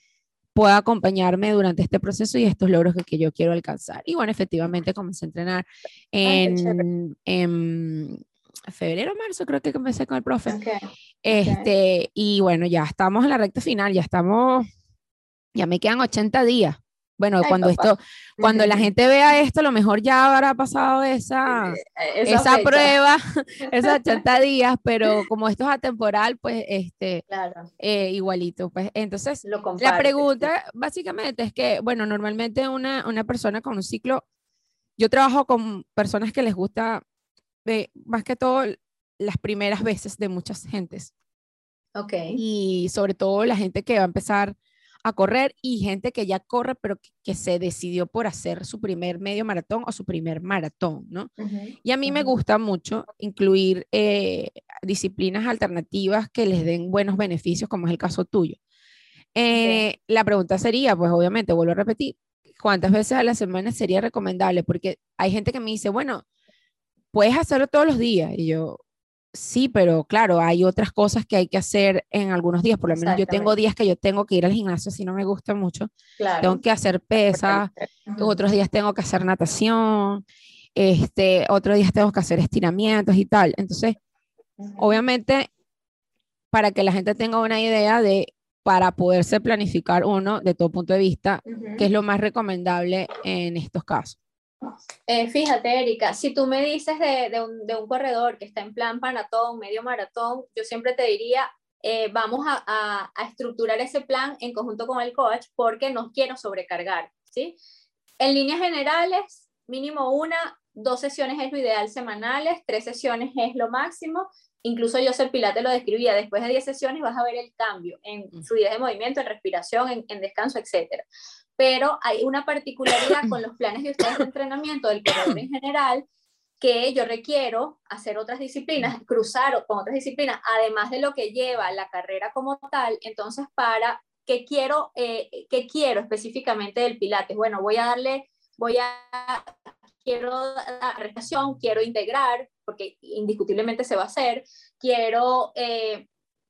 pueda acompañarme durante este proceso y estos logros que, que yo quiero alcanzar. Y bueno, efectivamente comencé a entrenar en, en febrero, marzo, creo que comencé con el profe. Este, y bueno, ya estamos en la recta final, ya estamos, ya me quedan 80 días. Bueno, cuando esto, cuando la gente vea esto, a lo mejor ya habrá pasado esa, eh, esa, prueba, esos 80 días, pero como esto es atemporal, pues este, claro. Eh, igualito. Pues entonces, la pregunta básicamente es que, bueno, normalmente una, una persona con un ciclo, yo trabajo con personas que les gusta más que todo las primeras veces de muchas gentes. Ok. Y sobre todo la gente que va a empezar a correr y gente que ya corre, pero que, se decidió por hacer su primer medio maratón o su primer maratón, ¿no? y a mí me gusta mucho incluir eh, disciplinas alternativas que les den buenos beneficios, como es el caso tuyo. Eh, la pregunta sería, pues obviamente, vuelvo a repetir, ¿cuántas veces a la semana sería recomendable? Porque hay gente que me dice, bueno, puedes hacerlo todos los días. Y yo, sí, pero claro, hay otras cosas que hay que hacer en algunos días. Por lo menos yo tengo días que yo tengo que ir al gimnasio si no me gusta mucho. Tengo que hacer pesas, otros días tengo que hacer natación, este, otros días tengo que hacer estiramientos y tal. Entonces, obviamente, para que la gente tenga una idea de para poderse planificar uno de todo punto de vista, qué es lo más recomendable en estos casos. Eh, fíjate, Erika, si tú me dices de, un, corredor que está en plan maratón, medio maratón, yo siempre te diría, eh, vamos a, estructurar ese plan en conjunto con el coach porque no quiero sobrecargar, ¿sí? En líneas generales, mínimo una, dos sesiones es lo ideal semanales, tres sesiones es lo máximo. Incluso Joseph Pilate lo describía, después de 10 sesiones vas a ver el cambio en fluidez de movimiento, en respiración, en, en descanso, etc pero hay una particularidad con los planes de ustedes de entrenamiento del corredor en general, que yo requiero hacer otras disciplinas, cruzar con otras disciplinas, además de lo que lleva la carrera como tal, entonces para qué quiero, eh, qué quiero específicamente del Pilates. Bueno, voy a darle, voy a, quiero dar quiero integrar, porque indiscutiblemente se va a hacer, quiero eh,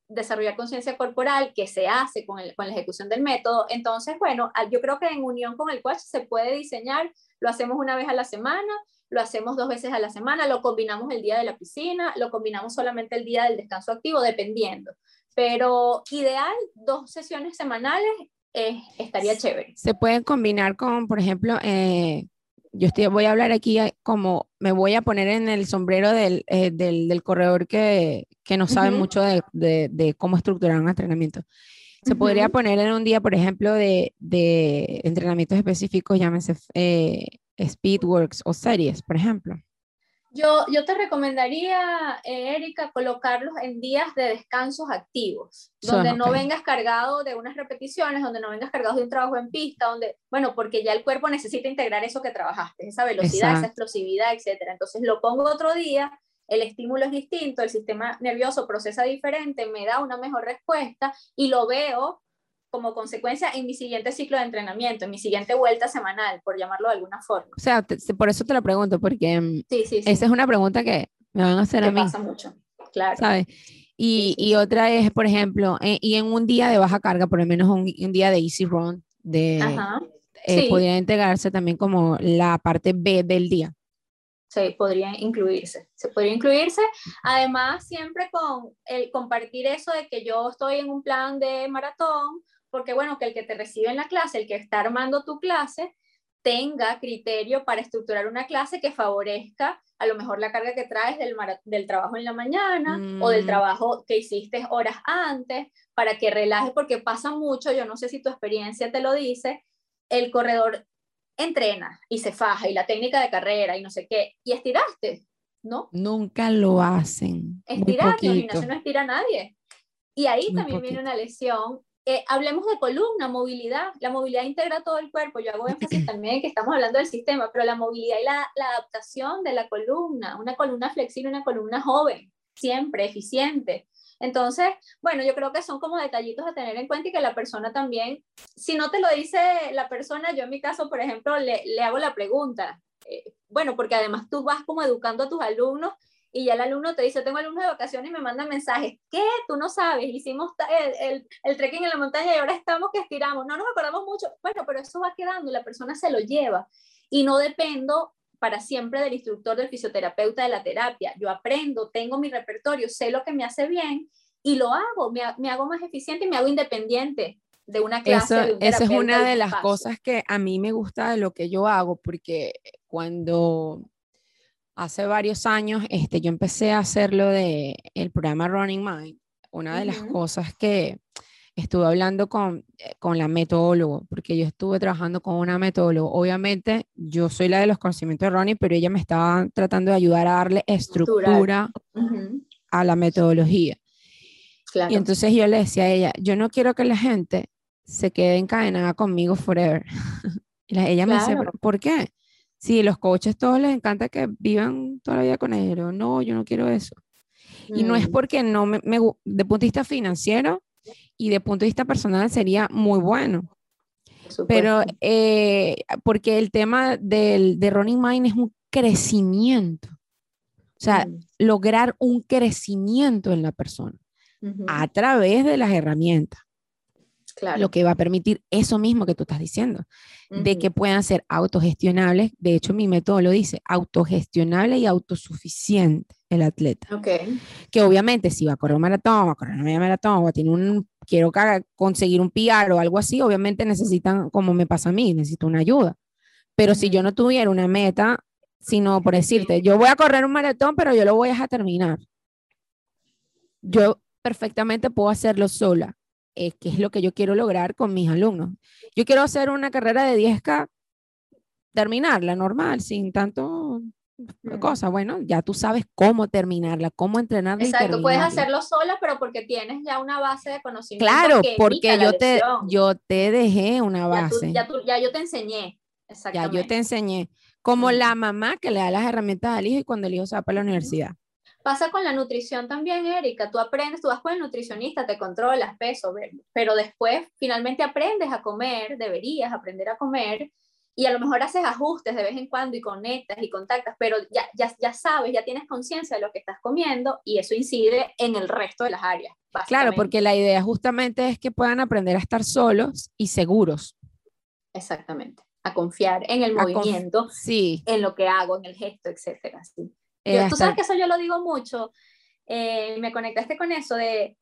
desarrollar conciencia corporal que se hace con, con, la ejecución del método. Entonces, bueno, yo creo que en unión con el coach se puede diseñar, lo hacemos una vez a la semana, lo hacemos dos veces a la semana, lo combinamos el día de la piscina, lo combinamos solamente el día del descanso activo, dependiendo. Pero ideal, dos sesiones semanales eh, estaría chévere. Se pueden combinar con, por ejemplo, eh, yo estoy, voy a hablar aquí eh, como me voy a poner en el sombrero del, eh, del, del corredor que, que, no sabe mucho de, de, de, cómo estructurar un entrenamiento. Se podría poner en un día, por ejemplo, de, de entrenamientos específicos, llámese eh, Speedworks o series, por ejemplo. Yo, yo te recomendaría, eh, Erika, colocarlos en días de descansos activos, donde no vengas cargado de unas repeticiones, donde no vengas cargado de un trabajo en pista, donde, bueno, porque ya el cuerpo necesita integrar eso que trabajaste, esa velocidad, esa explosividad, etcétera. Entonces lo pongo otro día, el estímulo es distinto, el sistema nervioso procesa diferente, me da una mejor respuesta y lo veo como consecuencia en mi siguiente ciclo de entrenamiento, en mi siguiente vuelta semanal, por llamarlo de alguna forma. O sea, por eso te lo pregunto, porque mm, esa es una pregunta que me van a hacer a mí. pasa mucho, claro. ¿Sabes? Y, y, otra es, por ejemplo, eh, y en un día de baja carga, por lo menos un, día de easy run, de, eh, podría integrarse también como la parte B del día. Sí, podría incluirse. Se podría incluirse, además, siempre con el compartir eso de que yo estoy en un plan de maratón porque bueno, que el que te recibe en la clase, el que está armando tu clase, tenga criterio para estructurar una clase que favorezca a lo mejor la carga que traes del, del trabajo en la mañana o del mm. trabajo que hiciste horas antes, para que relajes, porque pasa mucho, yo no sé si tu experiencia te lo dice, el corredor entrena y se faja y la técnica de carrera y no sé qué, y estiraste, ¿no? Nunca lo hacen. Estirar, gimnasio no estira a nadie. Y ahí también viene una lesión eh, hablemos de columna, movilidad. La movilidad integra todo el cuerpo. Yo hago énfasis también en que estamos hablando del sistema, pero la movilidad y la, la, adaptación de la columna, una columna flexible, una columna joven, siempre eficiente. Entonces, bueno, yo creo que son como detallitos a tener en cuenta y que la persona también, si no te lo dice la persona, yo en mi caso, por ejemplo, le, le hago la pregunta. Eh, bueno, porque además tú vas como educando a tus alumnos y ya el alumno te dice, tengo alumnos de vacaciones y me manda mensajes, ¿qué? Tú no sabes, hicimos el, el, el, trekking en la montaña y ahora estamos que estiramos, no nos acordamos mucho, bueno, pero eso va quedando, la persona se lo lleva y no dependo para siempre del instructor, del fisioterapeuta, de la terapia. Yo aprendo, tengo mi repertorio, sé lo que me hace bien y lo hago, me, me hago más eficiente y me hago independiente de una clase. esa es una de las cosas que a mí me gusta de lo que yo hago, porque cuando hace varios años este, yo empecé a hacerlo de el programa Running Mind. Una de las cosas que estuve hablando con, eh, con la metodóloga, porque yo estuve trabajando con una metodóloga. Obviamente, yo soy la de los conocimientos de Ronnie, pero ella me estaba tratando de ayudar a darle estructura a la metodología. Y entonces yo le decía a ella, yo no quiero que la gente se quede encadenada conmigo forever. y ella me dice, ¿por qué? Sí, los coaches todos les encanta que vivan toda la vida con ellos. No, yo no quiero eso. Y no es mm. porque no me, de punto de vista financiero y de punto de vista personal sería muy bueno. Pero eh, porque el tema del, de Running Mind es un crecimiento. O sea, mm. lograr un crecimiento en la persona a través de las herramientas. Lo que va a permitir eso mismo que tú estás diciendo, de que puedan ser autogestionables. De hecho, mi método lo dice, autogestionable y autosuficiente el atleta. Que obviamente si va a correr un maratón, va a correr una media maratón, o tiene un, quiero conseguir un PR o algo así, obviamente necesitan, como me pasa a mí, necesito una ayuda. Pero si yo no tuviera una meta, sino por decirte, yo voy a correr un maratón, pero yo lo voy a terminar. Yo perfectamente puedo hacerlo sola eh, qué es lo que yo quiero lograr con mis alumnos. Yo quiero hacer una carrera de 10K, terminarla normal, sin tanto mm. cosa. Bueno, ya tú sabes cómo terminarla, cómo entrenarla. Exacto, puedes hacerlo sola, pero porque tienes ya una base de conocimiento. Claro, porque yo te, yo te dejé una base. Ya, ya, yo te enseñé. Ya yo te enseñé. Como la mamá que le da las herramientas al hijo y cuando el hijo se va para la universidad. Pasa con la nutrición también, Erika. Tú aprendes, tú vas con el nutricionista, te controlas peso, pero después finalmente aprendes a comer, deberías aprender a comer y a lo mejor haces ajustes de vez en cuando y conectas y contactas, pero ya, ya, ya sabes, ya tienes conciencia de lo que estás comiendo y eso incide en el resto de las áreas. Claro, porque la idea justamente es que puedan aprender a estar solos y seguros. Exactamente, a confiar en el movimiento, sí. en lo que hago, en el gesto, etcétera. Sí tú sabes que eso yo lo digo mucho, eh, me conectaste con eso de,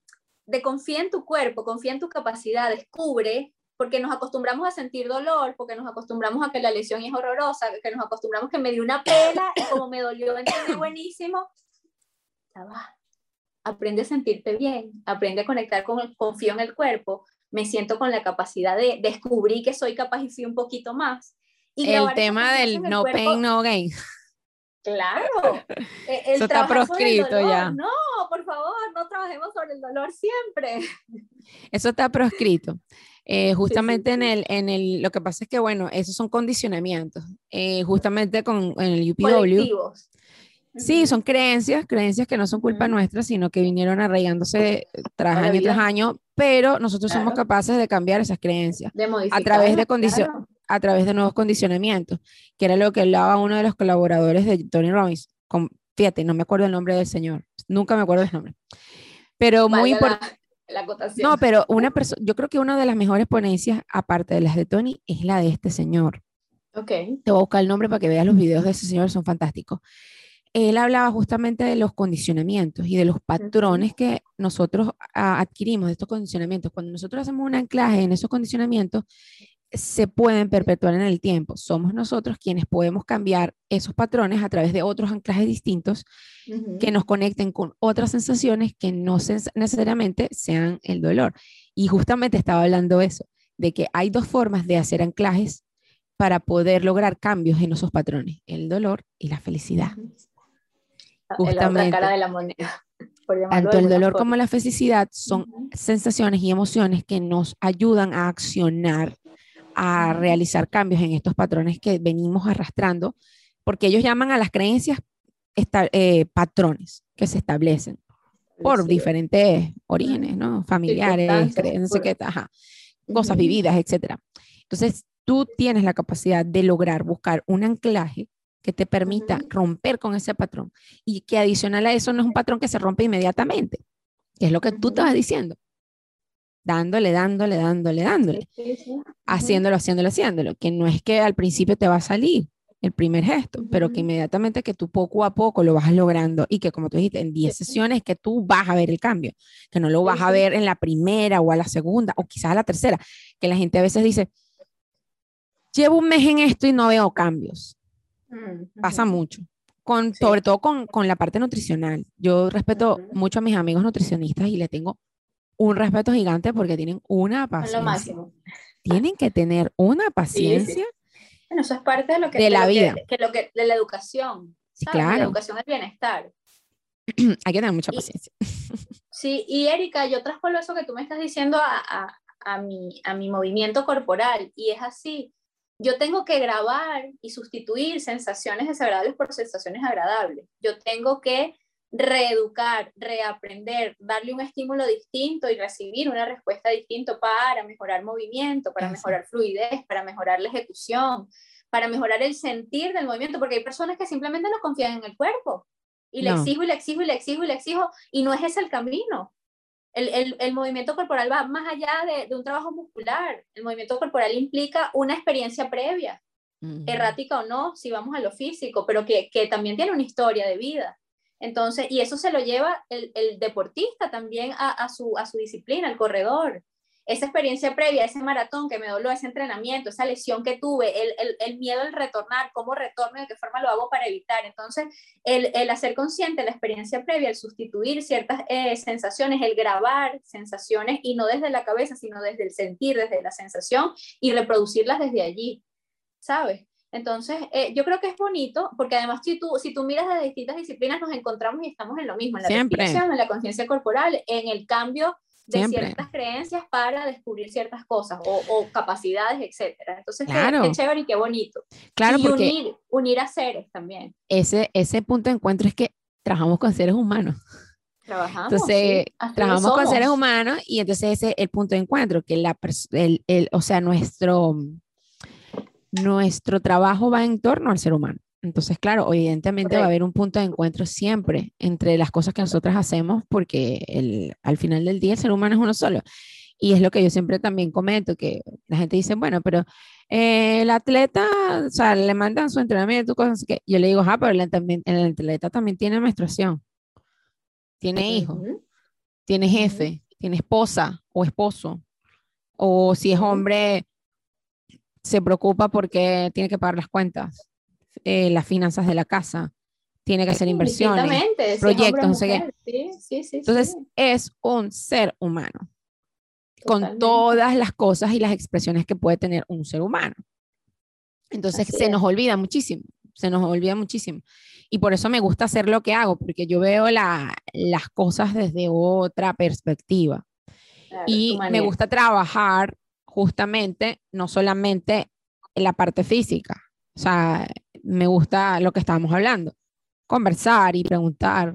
de confía en tu cuerpo, confía en tu capacidad, descubre, porque nos acostumbramos a sentir dolor, porque nos acostumbramos a que la lesión es horrorosa, que nos acostumbramos que me dio una pela y como me dolió, entendí buenísimo, va. Aprende a sentirte bien, aprende a conectar con, confío en el cuerpo, me siento con la capacidad de descubrir que soy capaz y soy un poquito más. Y el tema del no pain, no gain. Claro. E, el Eso está proscrito ya. No, por favor, no trabajemos sobre el dolor siempre. Eso está proscrito. Eh, justamente en el, en el, lo que pasa es que, bueno, esos son condicionamientos. Eh, justamente con en el UPW. Sí, son creencias, creencias que no son culpa nuestra, sino que vinieron arraigándose tras año tras año, pero nosotros somos capaces de cambiar esas creencias a través de condiciones a través de nuevos condicionamientos, que era lo que hablaba uno de los colaboradores de Tony Robbins. Con, fíjate, no me acuerdo el nombre del señor, nunca me acuerdo el nombre. Pero muy importante. No, pero una persona, yo creo que una de las mejores ponencias, aparte de las de Tony, es la de este señor. Ok. Te voy a buscar el nombre para que veas los videos de ese señor, son fantásticos. Él hablaba justamente de los condicionamientos y de los patrones que nosotros adquirimos de estos condicionamientos. Cuando nosotros hacemos un anclaje en esos condicionamientos, se pueden perpetuar en el tiempo. Somos nosotros quienes podemos cambiar esos patrones a través de otros anclajes distintos que nos conecten con otras sensaciones que no necesariamente sean el dolor. Y justamente estaba hablando eso, de que hay dos formas de hacer anclajes para poder lograr cambios en esos patrones, el dolor y la felicidad. Justamente. La cara de la moneda. Tanto el dolor como la felicidad son sensaciones y emociones que nos ayudan a accionar a realizar cambios en estos patrones que venimos arrastrando, porque ellos llaman a las creencias eh, patrones que se establecen por diferentes orígenes, ¿no? Familiares, creencias, qué, cosas vividas, etc. Entonces, tú tienes la capacidad de lograr buscar un anclaje que te permita romper con ese patrón y que adicional a eso no es un patrón que se rompe inmediatamente, que es lo que tú estabas diciendo dándole, dándole, dándole, dándole, haciéndolo, haciéndolo, haciéndolo, que no es que al principio te va a salir el primer gesto, pero que inmediatamente que tú poco a poco lo vas logrando y que como tú dijiste, en 10 sesiones que tú vas a ver el cambio, que no lo vas a ver en la primera o a la segunda o quizás a la tercera, que la gente a veces dice, llevo un mes en esto y no veo cambios. Pasa mucho. Con, Sobre todo con, con, la parte nutricional. Yo respeto mucho a mis amigos nutricionistas y le tengo un respeto gigante porque tienen una paciencia. Lo máximo. Tienen que tener una paciencia. Bueno, eso es parte de lo que de la vida. Que, lo que, de la educación. Claro. La educación es bienestar. Hay que tener mucha paciencia. sí, y Erika, yo traspolo eso que tú me estás diciendo a, a, a, mi, a mi movimiento corporal y es así. Yo tengo que grabar y sustituir sensaciones desagradables por sensaciones agradables. Yo tengo que reeducar, reaprender, darle un estímulo distinto y recibir una respuesta distinta para mejorar movimiento, para mejorar fluidez, para mejorar la ejecución, para mejorar el sentir del movimiento, porque hay personas que simplemente no confían en el cuerpo y le exijo y le exijo y le exijo y le exijo y no es ese el camino. El, el, movimiento corporal va más allá de, de, un trabajo muscular. El movimiento corporal implica una experiencia previa, errática o no, si vamos a lo físico, pero que, que también tiene una historia de vida. Entonces, y eso se lo lleva el, deportista también a, su, disciplina, al corredor. Esa experiencia previa, ese maratón que me doló, ese entrenamiento, esa lesión que tuve, el, miedo al retornar, cómo retorno, de qué forma lo hago para evitar. Entonces, el, hacer consciente la experiencia previa, el sustituir ciertas eh, sensaciones, el grabar sensaciones y no desde la cabeza, sino desde el sentir, desde la sensación y reproducirlas desde allí, ¿sabes? Entonces, eh, yo creo que es bonito, porque además si tú, si tú miras de distintas disciplinas, nos encontramos y estamos en lo mismo, en la respiración, en la conciencia corporal, en el cambio de ciertas creencias para descubrir ciertas cosas o, capacidades, etcétera. Entonces, qué, chévere y qué bonito. Claro, y unir, unir a seres también. Ese, ese punto de encuentro es que trabajamos con seres humanos. Trabajamos. Entonces, trabajamos con seres humanos y entonces ese es el punto de encuentro, que la, el, el, o sea, nuestro nuestro trabajo va en torno al ser humano. Entonces, claro, evidentemente va a haber un punto de encuentro siempre entre las cosas que nosotras hacemos, porque el, al final del día el ser humano es uno solo. Y es lo que yo siempre también comento, que la gente dice, bueno, pero eh, el atleta, o sea, le mandan su entrenamiento, cosas que yo le digo, ah, pero el, el atleta también tiene menstruación, tiene hijos, tiene jefe, tiene esposa o esposo, o si es hombre, se preocupa porque tiene que pagar las cuentas, eh, las finanzas de la casa, tiene que hacer inversiones, proyectos, no sé qué. Entonces, es un ser humano con todas las cosas y las expresiones que puede tener un ser humano. Entonces se nos olvida muchísimo, se nos olvida muchísimo. Y por eso me gusta hacer lo que hago, porque yo veo las cosas desde otra perspectiva. y me gusta trabajar justamente, no solamente en la parte física, o sea, me gusta lo que estábamos hablando, conversar y preguntar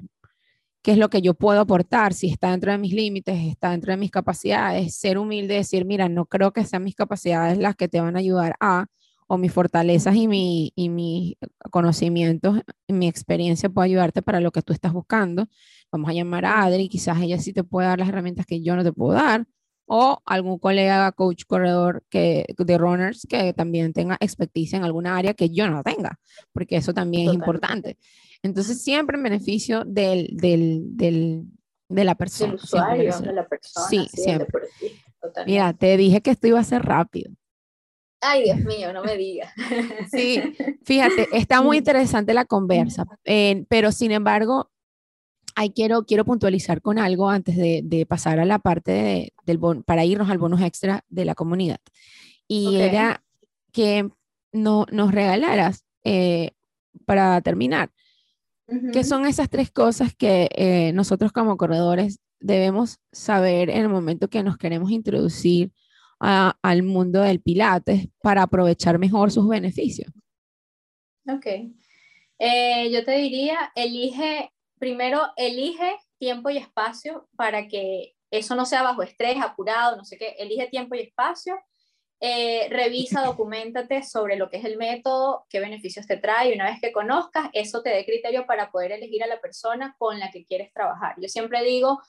qué es lo que yo puedo aportar, si está dentro de mis límites, está dentro de mis capacidades, ser humilde, decir, mira, no creo que sean mis capacidades las que te van a ayudar a, o mis fortalezas y, mi, y mis conocimientos, mi experiencia puede ayudarte para lo que tú estás buscando. Vamos a llamar a Adri, quizás ella sí te puede dar las herramientas que yo no te puedo dar, o algún colega, coach, corredor que, de runners que también tenga experticia en alguna área que yo no tenga, porque eso también es importante. Entonces, siempre en beneficio del, del, del de la persona. Del usuario, de la persona. Sí, siempre. Mira, te dije que esto iba a ser rápido. Ay, Dios mío, no me digas. Sí, fíjate, está muy interesante la conversa, eh, pero sin embargo, ahí quiero, quiero puntualizar con algo antes de, de pasar a la parte del para irnos al bonus extra de la comunidad. Y era que no, nos regalaras, eh, para terminar, ¿Qué son esas tres cosas que eh, nosotros como corredores debemos saber en el momento que nos queremos introducir al mundo del Pilates para aprovechar mejor sus beneficios? Ok. Eh, yo te diría, elige, primero elige tiempo y espacio para que eso no sea bajo estrés, apurado, no sé qué, elige tiempo y espacio eh, revisa, documentate sobre lo que es el método, qué beneficios te trae. Y una vez que conozcas, eso te dé criterio para poder elegir a la persona con la que quieres trabajar. Yo siempre digo,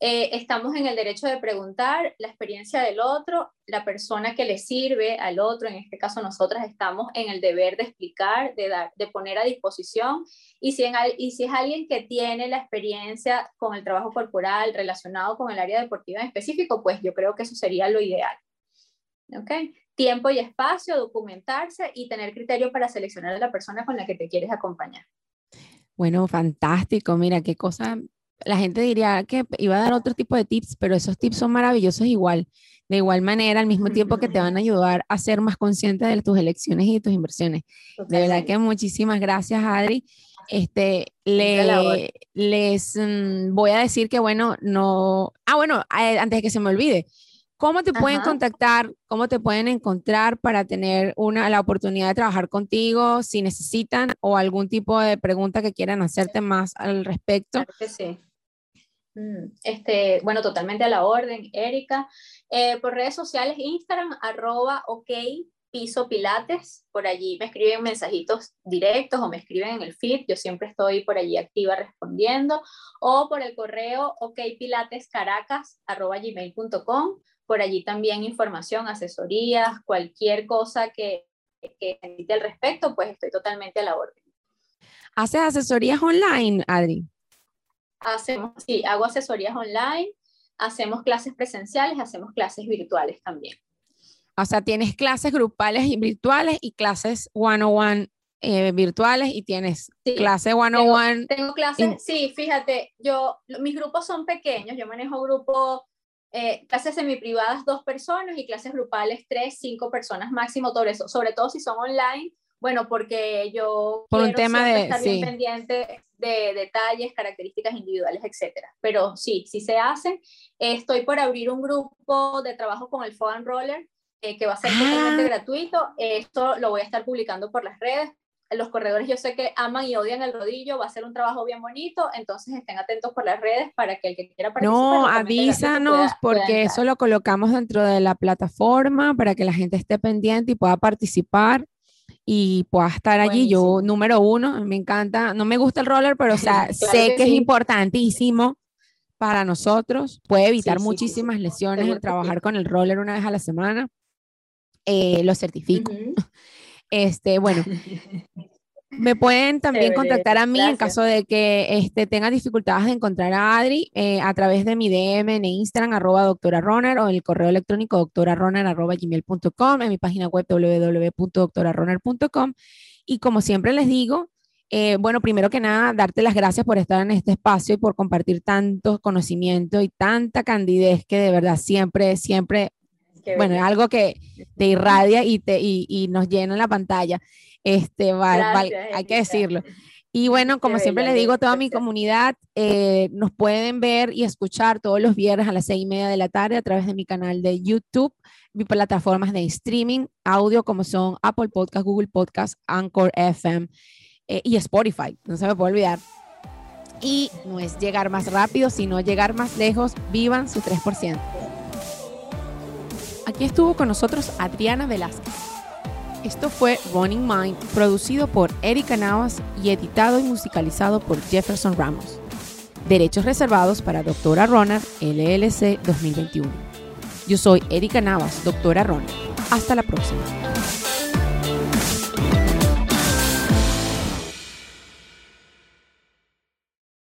eh, estamos en el derecho de preguntar la experiencia del otro, la persona que le sirve al otro, en este caso nosotras estamos en el deber de explicar, de, de poner a disposición, y si, y si es alguien que tiene la experiencia con el trabajo corporal relacionado con el área deportiva en específico, pues yo creo que eso sería lo ideal. ¿ok? Tiempo y espacio, documentarse y tener criterio para seleccionar a la persona con la que te quieres acompañar. Bueno, fantástico. Mira, qué cosa. La gente diría que iba a dar otro tipo de tips, pero esos tips son maravillosos igual. De igual manera, al mismo tiempo que te van a ayudar a ser más consciente de tus elecciones y de tus inversiones. De verdad que muchísimas gracias, Adri. Este, le, les mm, voy a decir que, bueno, no. Ah, bueno, eh, antes de que se me olvide, ¿Cómo te pueden contactar? ¿Cómo te pueden encontrar para tener una, la oportunidad de trabajar contigo si necesitan o algún tipo de pregunta que quieran hacerte más al respecto? Claro que sí. Mm, este, bueno, totalmente a la orden, Erika. Eh, por redes sociales, Instagram, arroba ok pilates, por allí me escriben mensajitos directos o me escriben en el feed, yo siempre estoy por allí activa respondiendo, o por el correo okpilatescaracas arroba gmail.com por allí también información, asesorías, cualquier cosa que, que necesite al respecto, pues estoy totalmente a la orden. ¿Haces asesorías online, Adri? Hacemos, sí, hago asesorías online, hacemos clases presenciales, hacemos clases virtuales también. O sea, tienes clases grupales y virtuales y clases one-on-one eh, virtuales y tienes clase one-on-one. Tengo, clases, sí, fíjate, yo, mis grupos son pequeños, yo manejo grupos eh, clases semiprivadas dos personas y clases grupales tres, cinco personas máximo, eso, sobre todo si son online, bueno, porque yo por un tema de estar bien pendiente de detalles, características individuales, etcétera. Pero sí, sí se hacen. estoy por abrir un grupo de trabajo con el Foam Roller eh, que va a ser totalmente ah. gratuito. Esto lo voy a estar publicando por las redes los corredores yo sé que aman y odian el rodillo, va a ser un trabajo bien bonito, entonces estén atentos por las redes para que el que quiera participar. No, avísanos porque eso lo colocamos dentro de la plataforma para que la gente esté pendiente y pueda participar y pueda estar allí. Yo, número uno, me encanta, no me gusta el roller, pero o sea, sé que, es importantísimo para nosotros, puede evitar muchísimas lesiones el trabajar con el roller una vez a la semana. Eh, lo certifico. Este, bueno, me pueden también contactar a mí en caso de que este, tengan dificultades de encontrar a Adri eh, a través de mi DM en Instagram, arroba doctora Runner, o el correo electrónico doctorarunner, arroba gmail.com, en mi página web www.doctorarunner.com. Y como siempre les digo, Eh, bueno, primero que nada, darte las gracias por estar en este espacio y por compartir tanto conocimiento y tanta candidez que de verdad siempre, siempre, bueno, es algo que te irradia y, te, y, nos llena la pantalla. Este, hay que decirlo. Y bueno, como siempre les digo a toda mi comunidad, eh, nos pueden ver y escuchar todos los viernes a las seis y media de la tarde a través de mi canal de YouTube, mis plataformas de streaming, audio como son Apple Podcast, Google Podcast, Anchor FM eh, y Spotify. No se me puede olvidar. Y no es llegar más rápido, sino llegar más lejos. Vivan su 3%. Aquí estuvo con nosotros Adriana Velázquez. Esto fue Running Mind, producido por Erika Navas y editado y musicalizado por Jefferson Ramos. Derechos reservados para Doctora Runner LLC 2021. Yo soy Erika Navas, Doctora Runner. Hasta la próxima.